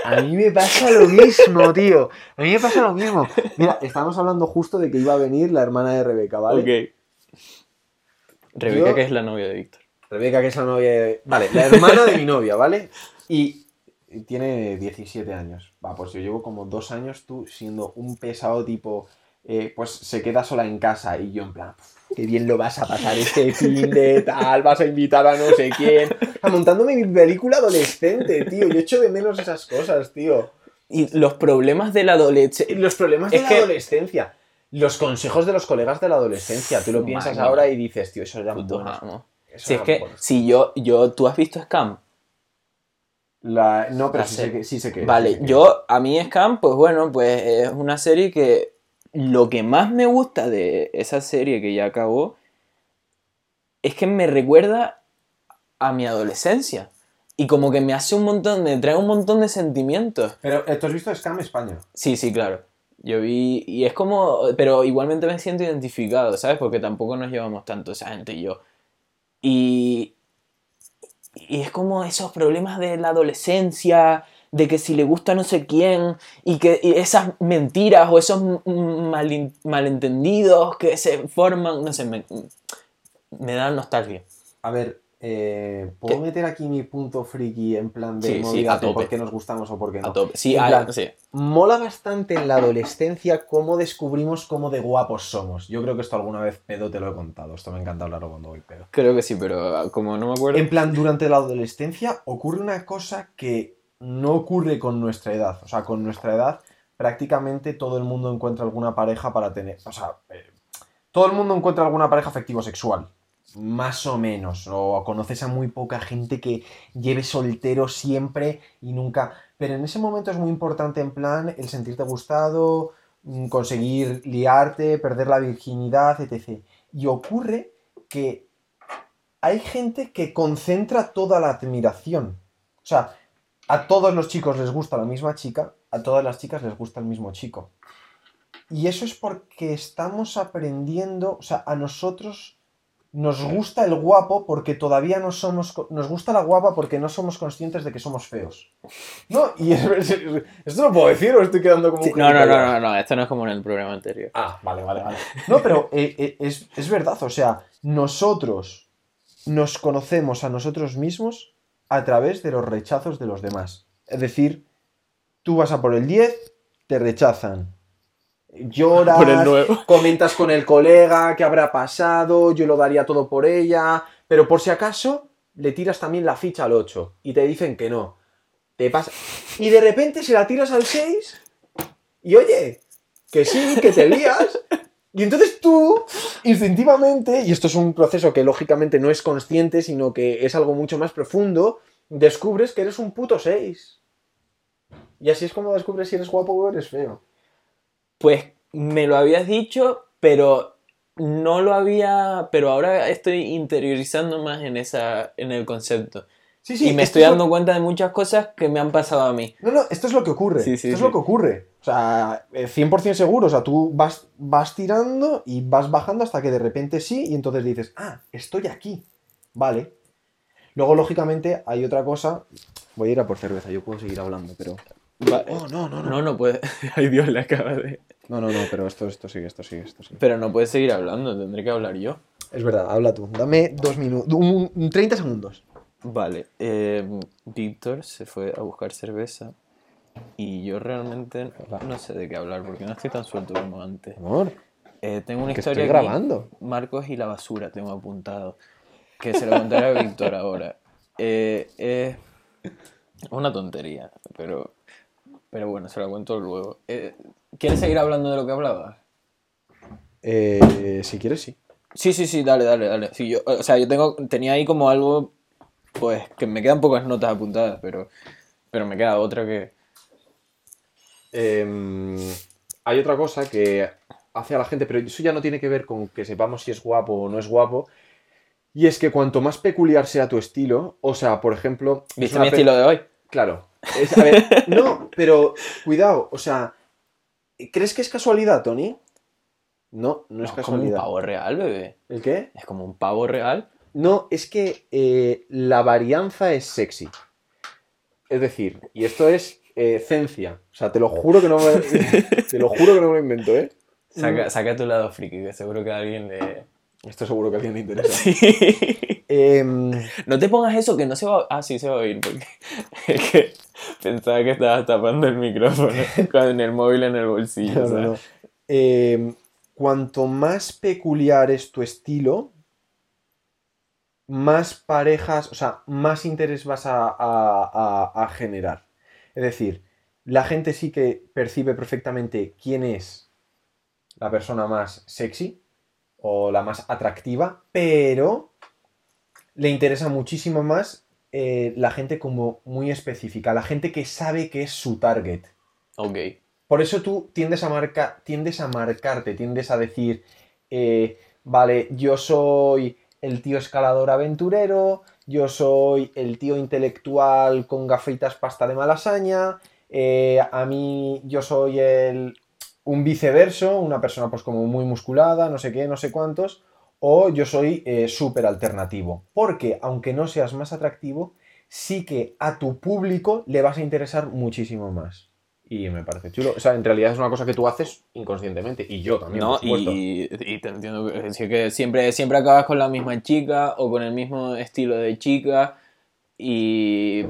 A mí me pasa lo mismo, tío. A mí me pasa lo mismo. Mira, estábamos hablando justo de que iba a venir la hermana de Rebeca, ¿vale? Ok. Rebeca, Yo- que es la novia de Víctor. Rebeca, que es la novia de... Vale, la hermana de mi novia, ¿vale? Y y tiene 17 años. Va, pues yo llevo como dos años tú siendo un pesado tipo... eh, pues se queda sola en casa y yo en plan... Qué bien lo vas a pasar este fin de tal, vas a invitar a no sé quién. O sea, montándome mi película adolescente, tío. Yo echo de menos esas cosas, tío. Y los problemas de la adolescencia. Los problemas de Es la que- adolescencia. Los consejos de los colegas de la adolescencia. Tú lo piensas ahora y dices, tío, eso era Putos bueno. Si es que, buenos. si yo, yo, ¿tú has visto Scam? La- No, pero La sí sé, que, sí sé que es, Vale, sí sé que yo, a mí Scam, pues bueno, pues es una serie que lo que más me gusta de esa serie que ya acabó es que me recuerda a mi adolescencia. Y como que me hace un montón, me trae un montón de sentimientos. Pero, eh, ¿tú has visto Scam España? Sí, sí, claro. Yo vi, y es como, pero igualmente me siento identificado, ¿sabes? Porque tampoco nos llevamos tanto esa gente y yo. Y, y es como esos problemas de la adolescencia, de que si le gusta no sé quién, y que y esas mentiras o esos malentendidos que se forman, no sé, me, me dan nostalgia. A ver, eh, ¿puedo ¿Qué? meter aquí mi punto friki en plan de Sí, a tope. por qué nos gustamos o por qué no? A tope. Sí, plan, sí. Mola bastante en la adolescencia cómo descubrimos cómo de guapos somos. Yo creo que esto alguna vez pedo te lo he contado. Esto me encanta hablarlo cuando voy pedo. Creo que sí, pero ah, como no me acuerdo. En plan, durante la adolescencia ocurre una cosa que no ocurre con nuestra edad. O sea, con nuestra edad prácticamente todo el mundo encuentra alguna pareja para tener... O sea, eh, todo el mundo encuentra alguna pareja afectivo-sexual. Más o menos. O conoces a muy poca gente que lleve soltero siempre y nunca... Pero en ese momento es muy importante en plan el sentirte gustado, mm, conseguir liarte, perder la virginidad, etc. Y ocurre que hay gente que concentra toda la admiración. O sea, a todos los chicos les gusta la misma chica, a todas las chicas les gusta el mismo chico. Y eso es porque estamos aprendiendo, o sea, a nosotros nos gusta el guapo porque todavía no somos, nos gusta la guapa porque no somos conscientes de que somos feos. No, y es- es- esto lo puedo decir o estoy quedando como No, no, no, no, no, esto no es como en el programa anterior. Ah, vale, vale, vale. No, pero eh, eh, es, es verdad, o sea, nosotros nos conocemos a nosotros mismos a través de los rechazos de los demás. Es decir, tú vas a por el 10, te rechazan. Lloras, Por el comentas con el colega qué habrá pasado, yo lo daría todo por ella, pero por si acaso le tiras también la ficha al 8 y te dicen que no. Te pasa. Y de repente se la tiras al 6 y oye, que sí, que te lías. Y entonces tú, instintivamente, y esto es un proceso que lógicamente no es consciente, sino que es algo mucho más profundo, descubres que eres un puto 6. Y así es como descubres si eres guapo o eres feo. Pues me lo habías dicho, pero no lo había. Pero ahora estoy interiorizando más en esa, en el concepto. Sí, y me esto estoy lo- dando cuenta de muchas cosas que me han pasado a mí. No, no, esto es lo que ocurre. Sí, sí, esto es sí. lo que ocurre. O sea, eh, 100% seguro. O sea, tú vas, vas tirando y vas bajando hasta que de repente sí, y entonces dices, ah, estoy aquí. Vale. Luego, lógicamente, hay otra cosa. Voy a ir a por cerveza, yo puedo seguir hablando, pero. Va- Oh, no, no, no. No, no puede. Ay, Dios, le acaba de. No, no, no, pero esto, esto sigue, esto sigue, esto sigue. Pero no puedes seguir hablando, tendré que hablar yo. Es verdad, habla tú. Dame dos minutos. Un, un 30 segundos. Vale, eh, Víctor se fue a buscar cerveza y yo realmente no sé de qué hablar porque no estoy tan suelto como antes. Amor, Eh, tengo una que historia estoy aquí. grabando. Marcos y la basura tengo apuntado. Que se lo contaré a Víctor ahora. Eh, es una tontería, pero, pero bueno, se lo cuento luego. Eh, ¿Quieres seguir hablando de lo que hablabas? Eh, si quieres, sí. Sí, sí, sí, dale, dale, dale. Sí, yo, o sea, yo tengo, tenía ahí como algo, pues, que me quedan pocas notas apuntadas, pero, pero me queda otra que... Em, hay otra cosa que hace a la gente, pero eso ya no tiene que ver con que sepamos si es guapo o no es guapo. Y es que cuanto más peculiar sea tu estilo, o sea, por ejemplo. ¿Viste mi estilo de hoy? Claro. Es- a ver, no, pero cuidado, o sea, ¿crees que es casualidad, Tony? No, no es es como un casualidad. pavo real, bebé. ¿El qué? Es como un pavo real. No, es que eh, la varianza es sexy. Es decir, y esto es eh, cencia. O sea, te lo juro que no me, te lo juro que no me lo invento, ¿eh? Saca, saca tu lado friki, que seguro que a alguien le... Esto seguro que a alguien le interesa. Sí. Em, No te pongas eso, que no se va a... Ah, sí, se va a oír, porque es que pensaba que estabas tapando el micrófono con el móvil en el bolsillo. no, no. Em, cuanto más peculiar es tu estilo, más parejas, o sea, más interés vas a, a- a- a generar. Es decir, la gente sí que percibe perfectamente quién es la persona más sexy o la más atractiva, pero le interesa muchísimo más eh, la gente como muy específica, la gente que sabe que es su target. Ok. Por eso tú tiendes a, marca, tiendes a marcarte, tiendes a decir, eh, vale, yo soy el tío escalador aventurero, yo soy el tío intelectual con gafitas pasta de malasaña, eh, a mí yo soy el, un viceverso, una persona pues como muy musculada, no sé qué, no sé cuántos, o yo soy eh, súper alternativo. Porque aunque no seas más atractivo, sí que a tu público le vas a interesar muchísimo más. Y me parece chulo. O sea, en realidad es una cosa que tú haces inconscientemente. Y yo también, No, por supuesto. y, y te entiendo que siempre, siempre acabas con la misma chica o con el mismo estilo de chica y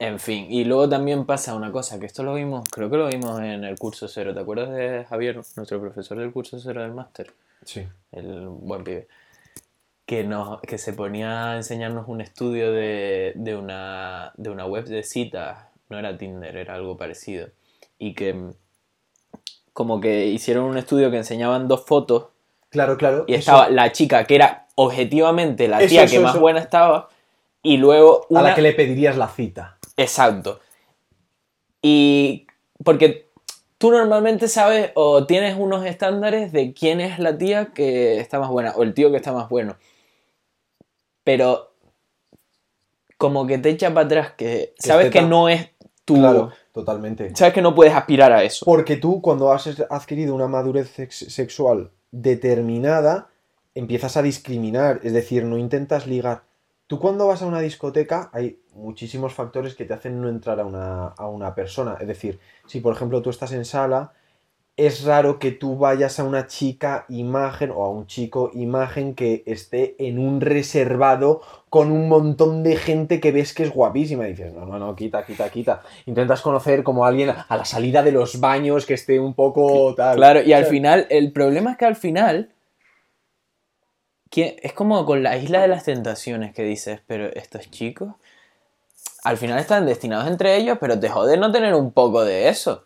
en fin. Y luego también pasa una cosa, que esto lo vimos, creo que lo vimos en el curso cero. ¿Te acuerdas de Javier, nuestro profesor del curso cero del máster? Sí. El buen pibe. que, nos, que se ponía a enseñarnos un estudio de, de una, de una web de citas. No era Tinder, era algo parecido. Y que mm, como que hicieron un estudio que enseñaban dos fotos Claro, claro. y eso- estaba la chica que era objetivamente la Eso, tía eso, que más buena estaba y luego a la una- que le pedirías la cita. Exacto. Y porque tú normalmente sabes o tienes unos estándares de quién es la tía que está más buena o el tío que está más bueno. Pero como que te echa para atrás que sabes esté que no es tu... Claro, totalmente. Sabes que no puedes aspirar a eso. Porque tú, cuando has adquirido una madurez sex- sexual determinada, empiezas a discriminar, es decir, no intentas ligar. Tú cuando vas a una discoteca hay muchísimos factores que te hacen no entrar a una, a una persona. Es decir, si por ejemplo tú estás en sala, es raro que tú vayas a una chica imagen o a un chico imagen que esté en un reservado con un montón de gente que ves que es guapísima. Y dices, no, no, no, quita, quita, quita. Intentas conocer como a alguien a la salida de los baños que esté un poco tal. Claro, y al final, el problema es que al final... ¿quién- Es como con la isla de las tentaciones que dices, pero estos chicos al final están destinados entre ellos, pero te jode no tener un poco de eso.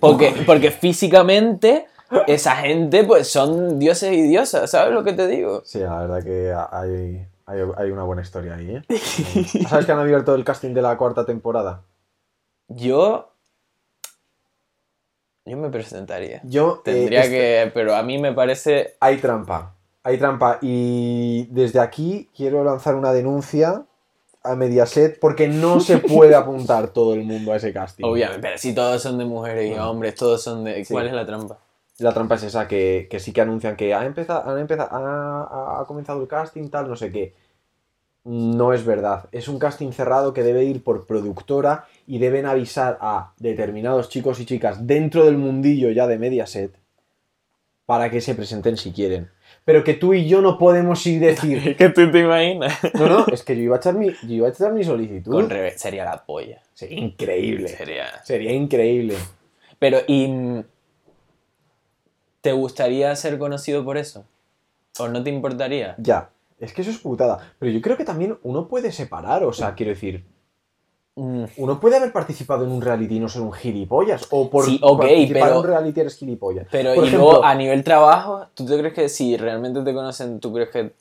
Porque, porque físicamente esa gente pues son dioses y diosas, ¿sabes lo que te digo? Sí, la verdad que hay, hay, hay una buena historia ahí, ¿eh? ¿Sabes que han abierto el casting de la cuarta temporada? Yo... Yo me presentaría. Yo... eh, Tendría este- que... Pero a mí me parece... Hay trampa. Hay trampa. Y desde aquí quiero lanzar una denuncia a Mediaset porque no se puede apuntar todo el mundo a ese casting. Obviamente, pero si todos son de mujeres y hombres, todos son de... Sí. ¿Cuál es la trampa? La trampa es esa, que, que sí que anuncian que ha empezado, han empezado, ha, ha comenzado el casting, tal, no sé qué. No es verdad. Es un casting cerrado que debe ir por productora y deben avisar a determinados chicos y chicas dentro del mundillo ya de Mediaset para que se presenten si quieren. Pero que tú y yo no podemos ir decir, que tú te imaginas. no, no, es que yo iba a echar mi, yo iba a echar mi solicitud. Con revés, sería la polla. Sería increíble. Sería... Sería increíble. Pero, ¿y mm, te gustaría ser conocido por eso? ¿O no te importaría? Ya. Es que eso es putada. Pero yo creo que también uno puede separar, o sea, quiero decir, Mm, Uno puede haber participado en un reality y no ser un gilipollas. O por Sí, ok, participar pero- en un reality eres gilipollas. Pero, Por y ejemplo- luego, a nivel trabajo, ¿tú te crees que si realmente te conocen, tú crees que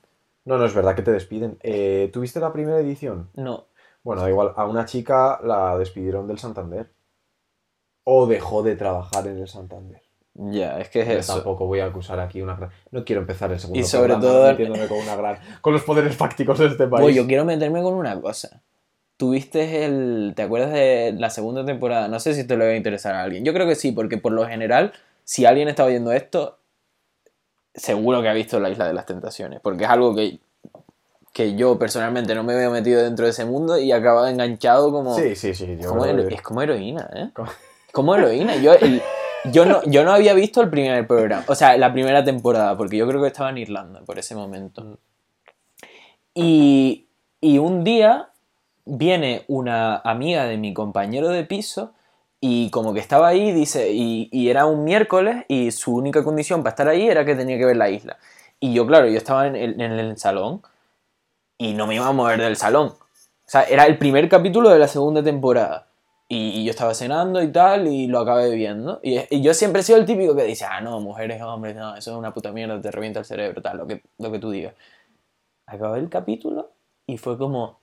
No, no es verdad que te despiden. Eh, ¿Tuviste la primera edición? no? Bueno, da igual. A una chica la despidieron del Santander. O dejó de trabajar en el Santander. Ya, es que es Yo eso. tampoco voy a acusar aquí una gran... No quiero empezar el segundo Y sobre programa todo- metiéndome con una gran... Con los poderes fácticos de este país. Pues yo quiero meterme con una cosa. Tuviste el. ¿Te acuerdas de la segunda temporada? No sé si te lo va a interesar a alguien. Yo creo que sí, porque por lo general, si alguien está oyendo esto, seguro que ha visto La Isla de las Tentaciones. Porque es algo que, que yo personalmente no me veo metido dentro de ese mundo y he acabado enganchado como. Sí, sí, sí. Yo como creo hero- que- Es como heroína, ¿eh? Como- Como heroína. Yo, el- yo, no, yo no había visto el primer programa, o sea, la primera temporada, porque yo creo que estaba en Irlanda por ese momento. Y, y un día viene una amiga de mi compañero de piso y como que estaba ahí, dice, y, era un miércoles y su única condición para estar ahí era que tenía que ver la isla. Y yo, claro, yo estaba en el, salón y no me iba a mover del salón. O sea, era el primer capítulo de la segunda temporada. Y, yo estaba cenando y tal, y lo acabé viendo. Y, yo siempre he sido el típico que dice, ah, no, mujeres, hombres, no, eso es una puta mierda, te revienta el cerebro, tal, lo que, lo que tú digas. Acabé el capítulo y fue como,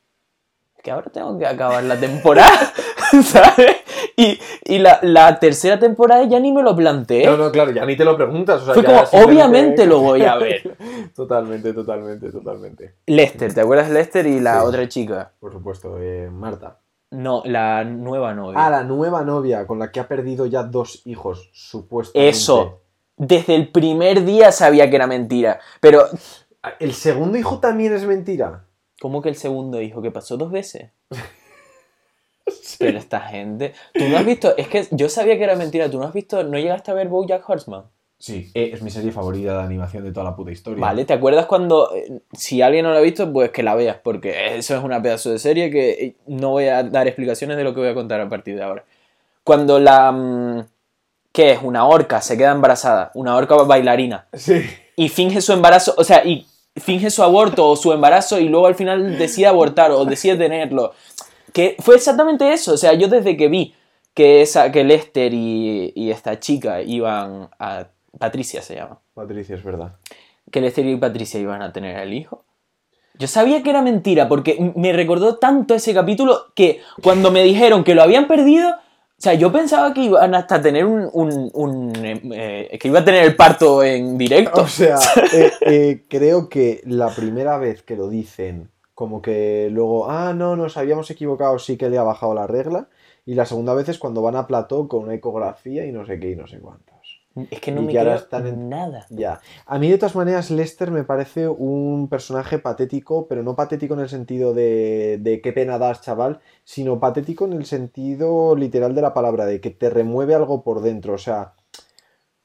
que ahora tengo que acabar la temporada, ¿sabes? Y, y la, la tercera temporada ya ni me lo planteé. No, no, claro, ya ni te lo preguntas. o sea, Fue ya como, simplemente- obviamente lo voy a ver. totalmente, totalmente, totalmente. Lester, ¿te acuerdas de Lester y la Sí. otra chica? Por supuesto, eh, Marta. No, la nueva novia. Ah, la nueva novia con la que ha perdido ya dos hijos, supuestamente. Eso. Desde el primer día sabía que era mentira. Pero, ¿El segundo hijo también es mentira? ¿Cómo que el segundo hijo? ¿Que pasó dos veces? Pero esta gente... ¿Tú no has visto? Es que yo sabía que era mentira. ¿Tú no has visto? ¿No llegaste a ver BoJack Horseman? Sí, eh, es mi serie favorita de animación de toda la puta historia. Vale, ¿te acuerdas cuando... eh, Si alguien no la ha visto, pues que la veas. Porque eso es una pedazo de serie que eh, no voy a dar explicaciones de lo que voy a contar a partir de ahora. Cuando la... mm, ¿Qué es? Una orca se queda embarazada. Una orca bailarina. Sí. y finge su embarazo, o sea, y finge su aborto o su embarazo y luego al final decide abortar o decide tenerlo. Que fue exactamente eso. O sea, yo desde que vi que, esa, que Lester y, y esta chica iban a... Patricia se llama. Patricia, es verdad. Que Lester y Patricia iban a tener el hijo. Yo sabía que era mentira porque me recordó tanto ese capítulo que cuando me dijeron que lo habían perdido, o sea, yo pensaba que iban hasta tener un... un- un, eh, eh, que iba a tener el parto en directo. O sea, eh, eh, creo que la primera vez que lo dicen, como que luego, ah, no, nos habíamos equivocado, sí que le ha bajado la regla. Y la segunda vez es cuando van a plató con una ecografía y no sé qué y no sé cuántos. Es que no Y me que ahora creo están en- nada. Ya. A mí, de todas maneras, Lester me parece un personaje patético, pero no patético en el sentido de, de qué pena das, chaval, sino patético en el sentido literal de la palabra, de que te remueve algo por dentro. O sea,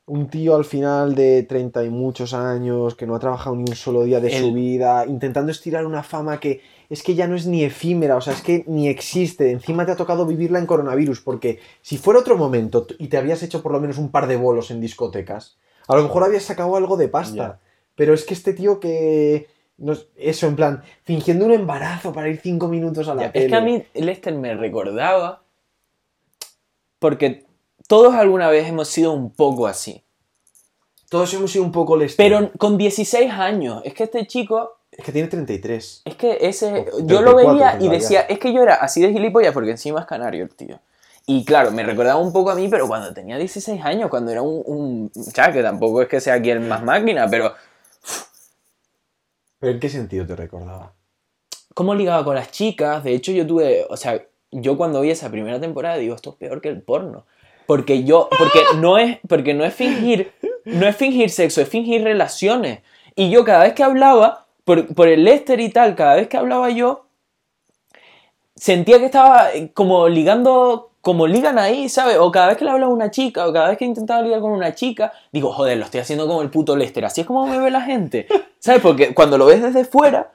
un tío al final de treinta y muchos años, que no ha trabajado ni un solo día de su vida, intentando estirar una fama que es que ya no es ni efímera, o sea, es que ni existe. Encima te ha tocado vivirla en coronavirus, porque si fuera otro momento y te habías hecho por lo menos un par de bolos en discotecas, a lo mejor habías sacado algo de pasta. Pero es que este tío que... no eso, en plan, fingiendo un embarazo para ir cinco minutos a la tele. es que a mí Lester me recordaba porque todos alguna vez hemos sido un poco así. Todos hemos sido un poco Lester. Pero con 16 años, es que este chico, Es que tiene 33. es que ese, yo lo 34 veía y decía, es que yo era así de gilipollas porque encima es canario el tío. Y claro, me recordaba un poco a mí, pero cuando tenía 16 años, cuando era un, un ya, que tampoco es que sea aquí el más máquina, pero ¿Pero en qué sentido te recordaba? cómo ligaba con las chicas. De hecho, yo tuve, o sea, yo cuando vi esa primera temporada digo, esto es peor que el porno. Porque yo, porque no es, porque no es fingir, no es fingir sexo, es fingir relaciones. Y yo cada vez que hablaba, por, por el Lester y tal, cada vez que hablaba yo, sentía que estaba eh, como ligando, como ligan ahí, ¿sabes? O cada vez que le hablaba a una chica, o cada vez que intentaba ligar con una chica, digo, joder, lo estoy haciendo como el puto Lester. Así es como me ve la gente, ¿sabes? Porque cuando lo ves desde fuera,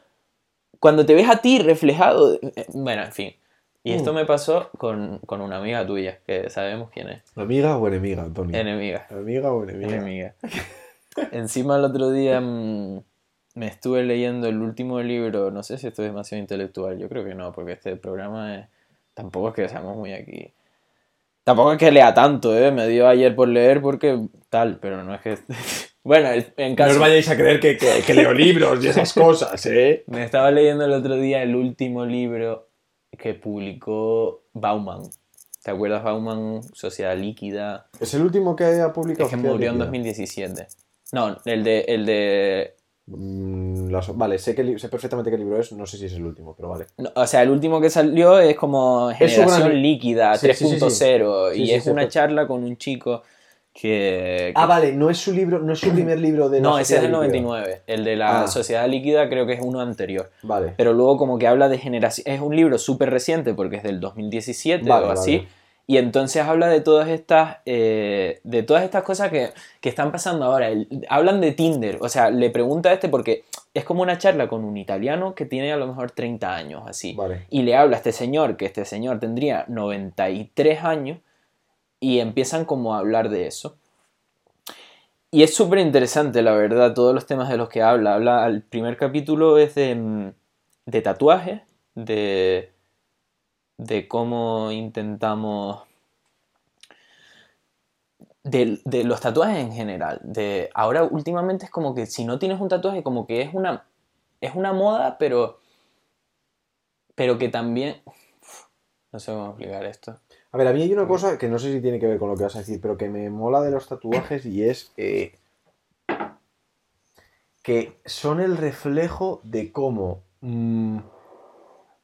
cuando te ves a ti reflejado, eh, bueno, en fin. Y esto Mm. me pasó con, con una amiga tuya, que sabemos quién es. ¿Amiga o enemiga, Antonio? Enemiga. ¿Amiga o enemiga? Enemiga. Encima el otro día mm, me estuve leyendo el último libro, no sé si esto es demasiado intelectual, yo creo que no, porque este programa es... Tampoco es que seamos muy aquí... Tampoco es que lea tanto, ¿eh? Me dio ayer por leer porque tal, pero no es que... bueno, en No caso... os vayáis a creer que, que- que leo libros y esas cosas, ¿eh? Me estaba leyendo el otro día el último libro que publicó Bauman. ¿Te acuerdas Bauman? Sociedad Líquida. Es el último que ha publicado. Es que murió en Líquida. 2017. No, el de, el de Mm, las- vale, sé, que, sé perfectamente qué libro es, no sé si es el último, pero vale. No, o sea, el último que salió es como Generación gran- Líquida Sí, sí, sí, sí. 3.0 Sí, y es una charla con un chico que... Ah, vale, no es su libro, no es su primer libro de la no, ese es Sociedad del Líquida. 99. El de la Ah. Sociedad Líquida creo que es uno anterior. Vale. Pero luego como que habla de generación... Es un libro súper reciente porque es del 2017 Vale, o así. vale. Y entonces habla de todas estas, eh, de todas estas cosas que, que están pasando ahora. El- hablan de Tinder. O sea, le pregunta a este porque es como una charla con un italiano que tiene a lo mejor 30 años, así. Vale. Y le habla a este señor, que este señor tendría 93 años, y empiezan como a hablar de eso. Y es súper interesante, la verdad, todos los temas de los que habla. Habla, el primer capítulo es de, mm, de tatuajes, de, de cómo intentamos... De, de los tatuajes en general. De, ahora últimamente es como que si no tienes un tatuaje, como que es una, es una moda, pero, pero que también... No sé cómo explicar esto. A ver, a mí hay una cosa que no sé si tiene que ver con lo que vas a decir, pero que me mola de los tatuajes y es eh, que son el reflejo de cómo mm,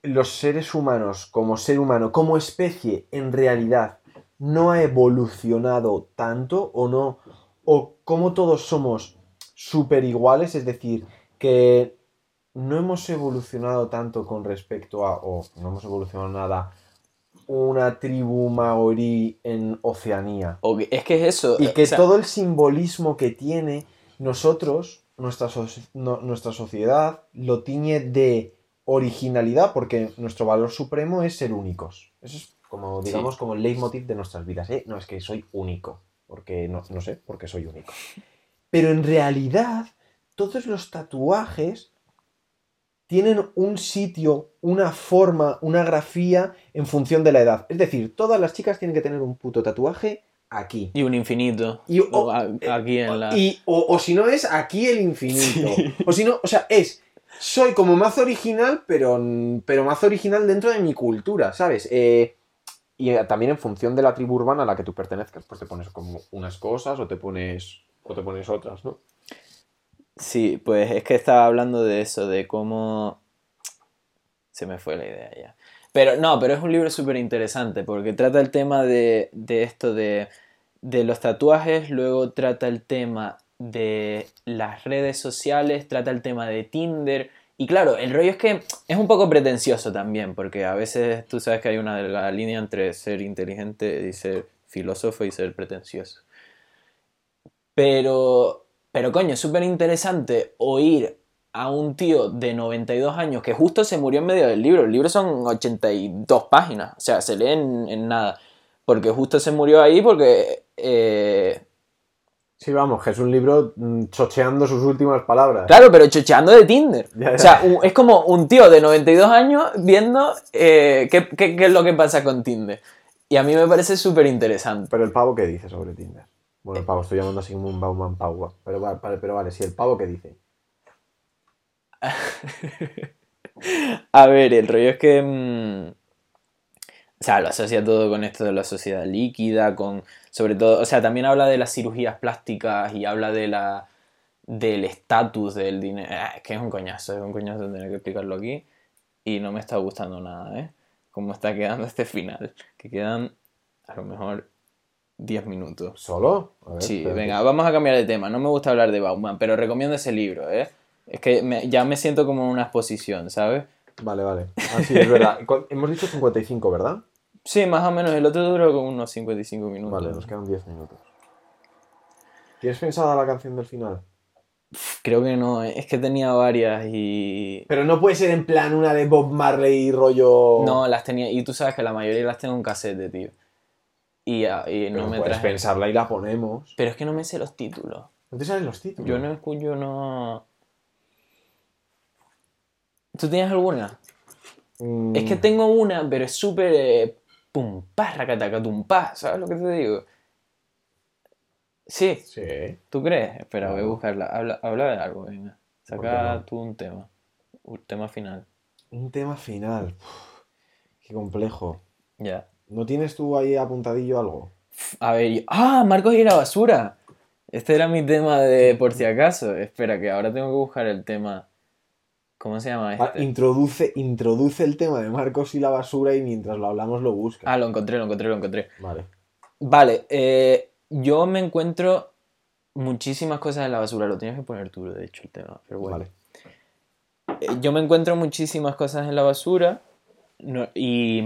los seres humanos, como ser humano, como especie, en realidad no ha evolucionado tanto o no, o cómo todos somos súper iguales, es decir, que no hemos evolucionado tanto con respecto a, o no hemos evolucionado nada, una tribu maorí en Oceanía. O que- es que es eso. Y que o sea, todo el simbolismo que tiene nosotros, nuestra, no- nuestra sociedad, lo tiñe de originalidad porque nuestro valor supremo es ser únicos. Eso es como, Sí. digamos, como el leitmotiv de nuestras vidas. ¿eh? No, es que soy único. Porque, no, no sé, porque soy único. Pero en realidad, todos los tatuajes tienen un sitio, una forma, una grafía en función de la edad. Es decir, todas las chicas tienen que tener un puto tatuaje aquí. Y un infinito. Y, o, aquí en la. y- o- o si no es aquí el infinito. O si no, o sea, es. Soy como mazo original, pero, pero original dentro de mi cultura, ¿sabes? Eh, y eh, también en función de la tribu urbana a la que tú pertenezcas, pues te pones como unas cosas o te pones. o te pones otras, ¿no? Sí, pues es que estaba hablando de eso, de cómo... Se me fue la idea ya. Pero no, pero es un libro súper interesante porque trata el tema de, de esto de, de los tatuajes, luego trata el tema de las redes sociales, trata el tema de Tinder. Y claro, el rollo es que es un poco pretencioso también, porque a veces tú sabes que hay una línea entre ser inteligente y ser filósofo y ser pretencioso. Pero, pero coño, es súper interesante oír a un tío de 92 años que justo se murió en medio del libro. El libro son 82 páginas, o sea, se lee en, en nada. Porque justo se murió ahí porque... eh, Sí, vamos, que es un libro mm, chocheando sus últimas palabras. Claro, pero chocheando de Tinder. Ya, ya. O sea, un- es como un tío de 92 años viendo eh, qué, qué- qué es lo que pasa con Tinder. Y a mí me parece súper interesante. Pero el pavo, ¿qué dice sobre Tinder? Bueno, el pavo, estoy llamando así como un Bauman Pau. Pero, va- vale, pero vale, sí, el pavo, ¿qué dice? A ver, el rollo es que. mm, o sea, lo asocia todo con esto de la sociedad líquida, con. Sobre todo. O sea, también habla de las cirugías plásticas y habla de la. del estatus del dinero. Ah, es que es un coñazo, es un coñazo tener que explicarlo aquí. Y no me está gustando nada, ¿eh? Cómo está quedando este final. Que quedan a lo mejor 10 minutos. ¿Solo? A ver, Sí, venga, vamos a cambiar de tema. No me gusta hablar de Bauman, pero recomiendo ese libro, ¿eh? Es que me- ya me siento como en una exposición, ¿sabes? Vale, vale. Ah, sí, es verdad. Hemos dicho 55, ¿verdad? Sí, más o menos. El otro duró como unos 55 minutos. Vale, nos quedan 10 minutos. ¿Tienes pensada la canción del final? Creo que no, ¿eh? es que tenía varias y... Pero no puede ser en plan una de Bob Marley rollo... No, las tenía... Y tú sabes que la mayoría las tengo en cassette, tío. Y, ah, y Pero no me puedes traje... pensarla y la ponemos. Pero es que no me sé los títulos. ¿No te salen los títulos? Yo no escucho, no... ¿Tú tienes alguna? Mm, Es que tengo una, pero es súper... Eh, pum, pa, racataca, tum, pa, ¿sabes lo que te digo? Sí, Sí. ¿tú crees? Espera, voy a buscarla. Habla, habla de algo, venga. ¿Por qué Saca no? tú un tema. Un tema final. Un tema final. Uf, qué complejo. Ya. ¿No tienes tú ahí apuntadillo algo? A ver, yo- ¡ah! Marcos y la basura. Este era mi tema de por si acaso. Espera, que ahora tengo que buscar el tema. ¿Cómo se llama Ah, este? introduce, introduce el tema de Marcos y la basura y mientras lo hablamos lo busca. Ah, lo encontré, lo encontré, lo encontré. Vale. Vale, eh, yo me encuentro muchísimas cosas en la basura. Lo tienes que poner tú, de hecho, el tema. Pero bueno. Vale. Eh, Yo me encuentro muchísimas cosas en la basura no- y,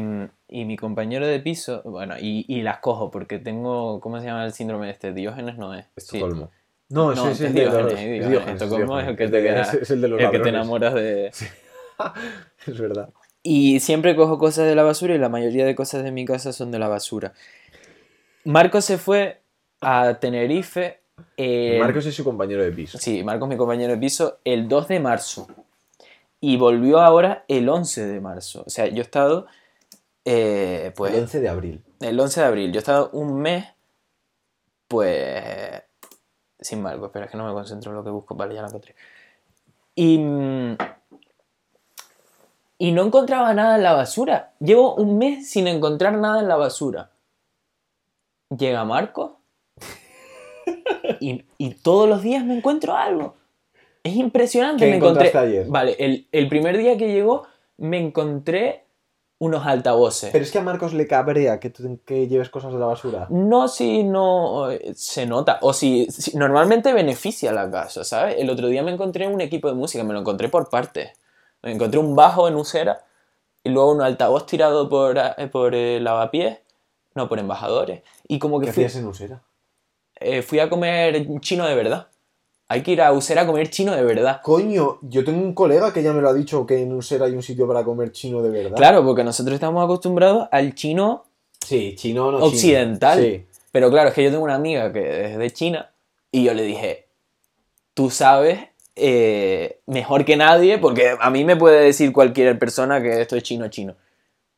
y mi compañero de piso, bueno, y, y las cojo porque tengo, ¿cómo se llama el síndrome este? Diógenes no es. Sí. No, No, ese es es el Diógenes, es es Estocolmo es que te queda- Es- es el de los el que te enamoras de... Es verdad. Y siempre cojo cosas de la basura y la mayoría de cosas de mi casa son de la basura. Marcos se fue a Tenerife. eh, Marcos es su compañero de piso. Sí, Marcos, mi compañero de piso, el 2 de marzo. Y volvió ahora el 11 de marzo. O sea, yo he estado. eh, pues. el 11 de abril. El 11 de abril. Yo he estado un mes. Pues. Sin Marcos. Espera, es que no me concentro en lo que busco. Vale, ya lo encontré. Y. Y no encontraba nada en la basura. Llevo un mes sin encontrar nada en la basura. Llega Marcos. Y, y todos los días me encuentro algo. Es impresionante. ¿Qué me encontré. ayer? Vale, el, el primer día que llegó me encontré unos altavoces. Pero es que a Marcos le cabrea que, tú- que lleves cosas de la basura. No si no eh, se nota, o si, si- normalmente beneficia la casa, ¿sabes? El otro día me encontré un equipo de música, me lo encontré por partes. Me encontré un bajo en usera y luego un altavoz tirado por, eh, por eh, lavapiés, no, por embajadores. Y como que ¿Qué fui, hacías en Usera? eh, fui a comer chino de verdad. Hay que ir a usera a comer chino de verdad. Coño, yo tengo un colega que ya me lo ha dicho que en Usera hay un sitio para comer chino de verdad. Claro, porque nosotros estamos acostumbrados al chino Sí, chino no chino. occidental. Sí. Pero claro, es que yo tengo una amiga que es de China y yo le dije, tú sabes eh, mejor que nadie, porque a mí me puede decir cualquier persona que esto es chino chino.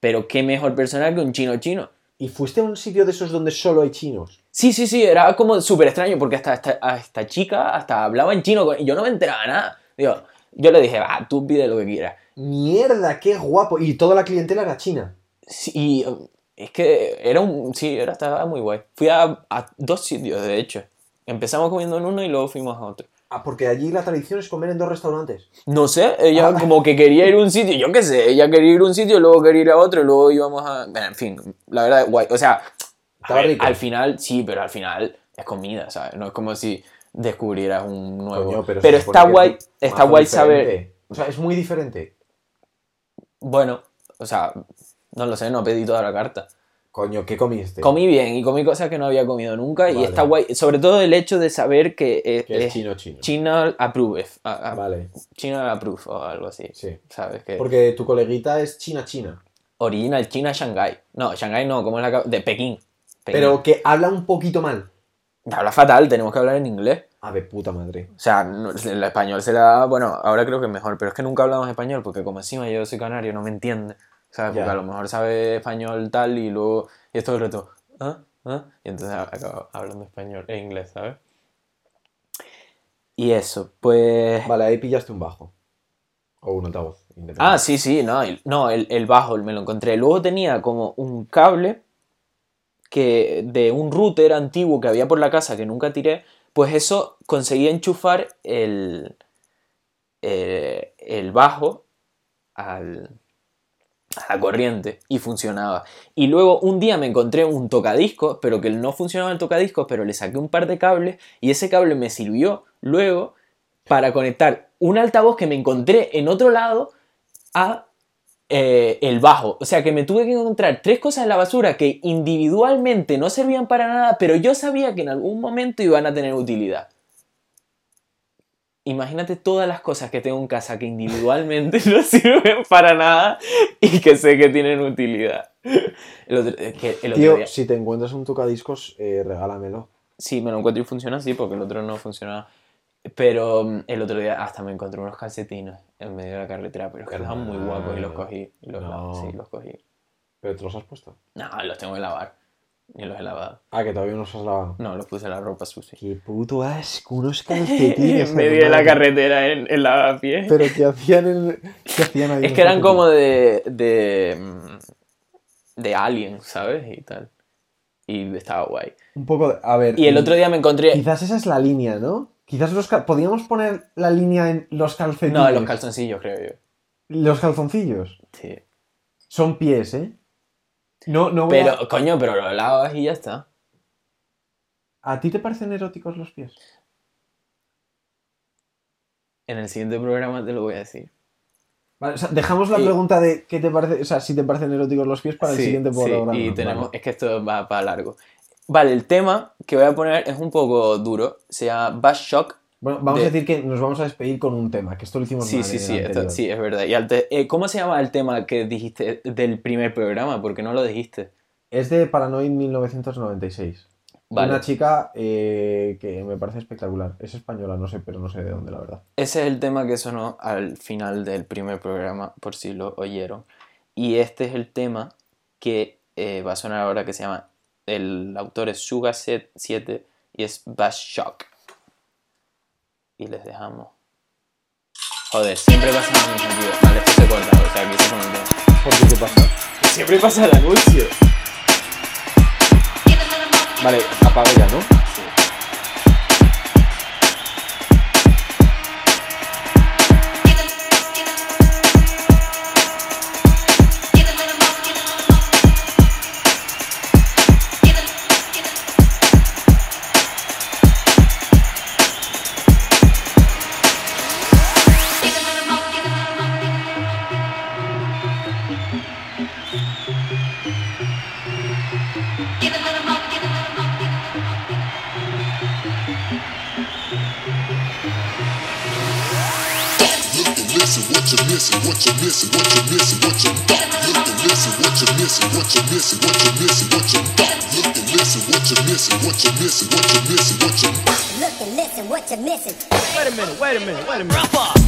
Pero qué mejor persona que un chino chino. ¿Y fuiste a un sitio de esos donde solo hay chinos? Sí, sí, sí, era como súper extraño porque hasta esta, chica hasta hablaba en chino y yo no me enteraba nada. Digo, yo le dije, va, tú pide lo que quieras. Mierda, qué guapo. Y toda la clientela era china. Sí, y um, es que era un. Sí, era, estaba muy guay. Fui a, a dos sitios, de hecho. Empezamos comiendo en uno y luego fuimos a otro. Ah, porque allí la tradición es comer en dos restaurantes. No sé, ella Ah. como que quería ir a un sitio, yo qué sé, ella quería ir a un sitio, luego quería ir a otro, y luego íbamos a... bueno, en fin, la verdad, guay. O sea, Estaba ver, rico. al final, sí, pero al final es comida, ¿sabes? No es como si descubrieras un nuevo... Coño, pero está guay, es está guay saber... O sea, es muy diferente. Bueno, o sea, no lo sé, no pedí toda la carta. Coño, ¿qué comiste? Comí bien y comí cosas que no había comido nunca y está guay. Sobre todo el hecho de saber que, Que es es chino chino. China approve. a- a- Vale, China approve o algo así. sí. ¿Sabes? Que Porque tu coleguita es china china. original China Shanghai. No, Shanghai no, como es la de Pekín. Pero que habla un poquito mal. habla fatal, tenemos que hablar en inglés. A ver, puta madre. O sea, no- el español se bueno, ahora creo que es mejor, pero es que nunca hablamos español porque como encima yo soy canario, no me entiende. ¿Sabes? Porque Ya. a lo mejor sabe español tal y luego, y esto el reto, ¿ah? ¿ah? Y entonces acabo hablando español e inglés, ¿sabes? Y eso, pues... Vale, ahí pillaste un bajo. O un altavoz. Ah, sí, sí, no, el, no, el, el bajo me lo encontré. Luego tenía como un cable que de un router antiguo que había por la casa que nunca tiré, pues eso conseguía enchufar el, eh, el bajo al, a la corriente y funcionaba. Y luego un día me encontré un tocadiscos, pero que no funcionaba el tocadiscos, pero le saqué un par de cables y ese cable me sirvió luego para conectar un altavoz que me encontré en otro lado a eh, el bajo. O sea que me tuve que encontrar tres cosas en la basura que individualmente no servían para nada, pero yo sabía que en algún momento iban a tener utilidad. Imagínate todas las cosas que tengo en casa que individualmente no sirven para nada y que sé que tienen utilidad. El otro, es que el otro Tío, día- si te encuentras un tocadiscos, eh, regálamelo. Sí, me lo encuentro y funciona así porque el otro no funcionaba. Pero mm, el otro día hasta me encontré unos calcetines en medio de la carretera, pero es que estaban muy guapos y los cogí. Y los, No. Sí, los cogí. ¿Pero te los has puesto? No, los tengo que lavar. Ni los he lavado. Ah, que todavía no los has lavado. No, los puse en la ropa sucia. Qué puto asco, unos calcetines. en medio de la carretera en, en lavapiés. Pero ¿qué hacían en... ¿Qué hacían ahí? Es que eran como de. de. mm, de Alien, ¿sabes? Y tal. Y estaba guay. Un poco de... A ver... Y el otro día me encontré. Quizás esa es la línea, ¿no? Quizás los... cal- Podríamos poner la línea en los calcetines. No, los calzoncillos, creo yo. Los calzoncillos. Sí. Son pies, ¿eh? No, no voy a- Pero, coño, pero lo lavas y ya está. ¿A ti te parecen eróticos los pies? En el siguiente programa te lo voy a decir. Vale, o sea, dejamos la Y- pregunta de qué te parece, o sea, si te parecen eróticos los pies para el Sí, siguiente sí, programa. y tenemos, Vale. es que esto va para largo. Vale, el tema que voy a poner es un poco duro. Se llama Bash Shock. Bueno, vamos de- a decir que nos vamos a despedir con un tema, que esto lo hicimos Sí, mal sí, en el sí, esto- sí, es verdad. Y eh, ¿Cómo se llama el tema que dijiste del primer programa? Porque no lo dijiste. Es de Paranoid 1996. Vale. Una chica eh, que me parece espectacular. Es española, no sé, pero no sé de dónde, la verdad. Ese es el tema que sonó al final del primer programa, por si lo oyeron. Y este es el tema que eh, va a sonar ahora, que se llama, el autor es Suga7 y es Bash Shock. Y les dejamos. Joder, siempre pasa lo mismo, tío. Vale, esto se corta, o sea, aquí se comenta. ¿Por qué qué pasa? Siempre pasa el anuncio. Vale, apaga ya, ¿no? missing, what you missing, what you Look and listen, what you missing, what you missing, what you missing, what you Look and listen, what you missing. Wait a minute, wait a minute, wait a minute. Rapper.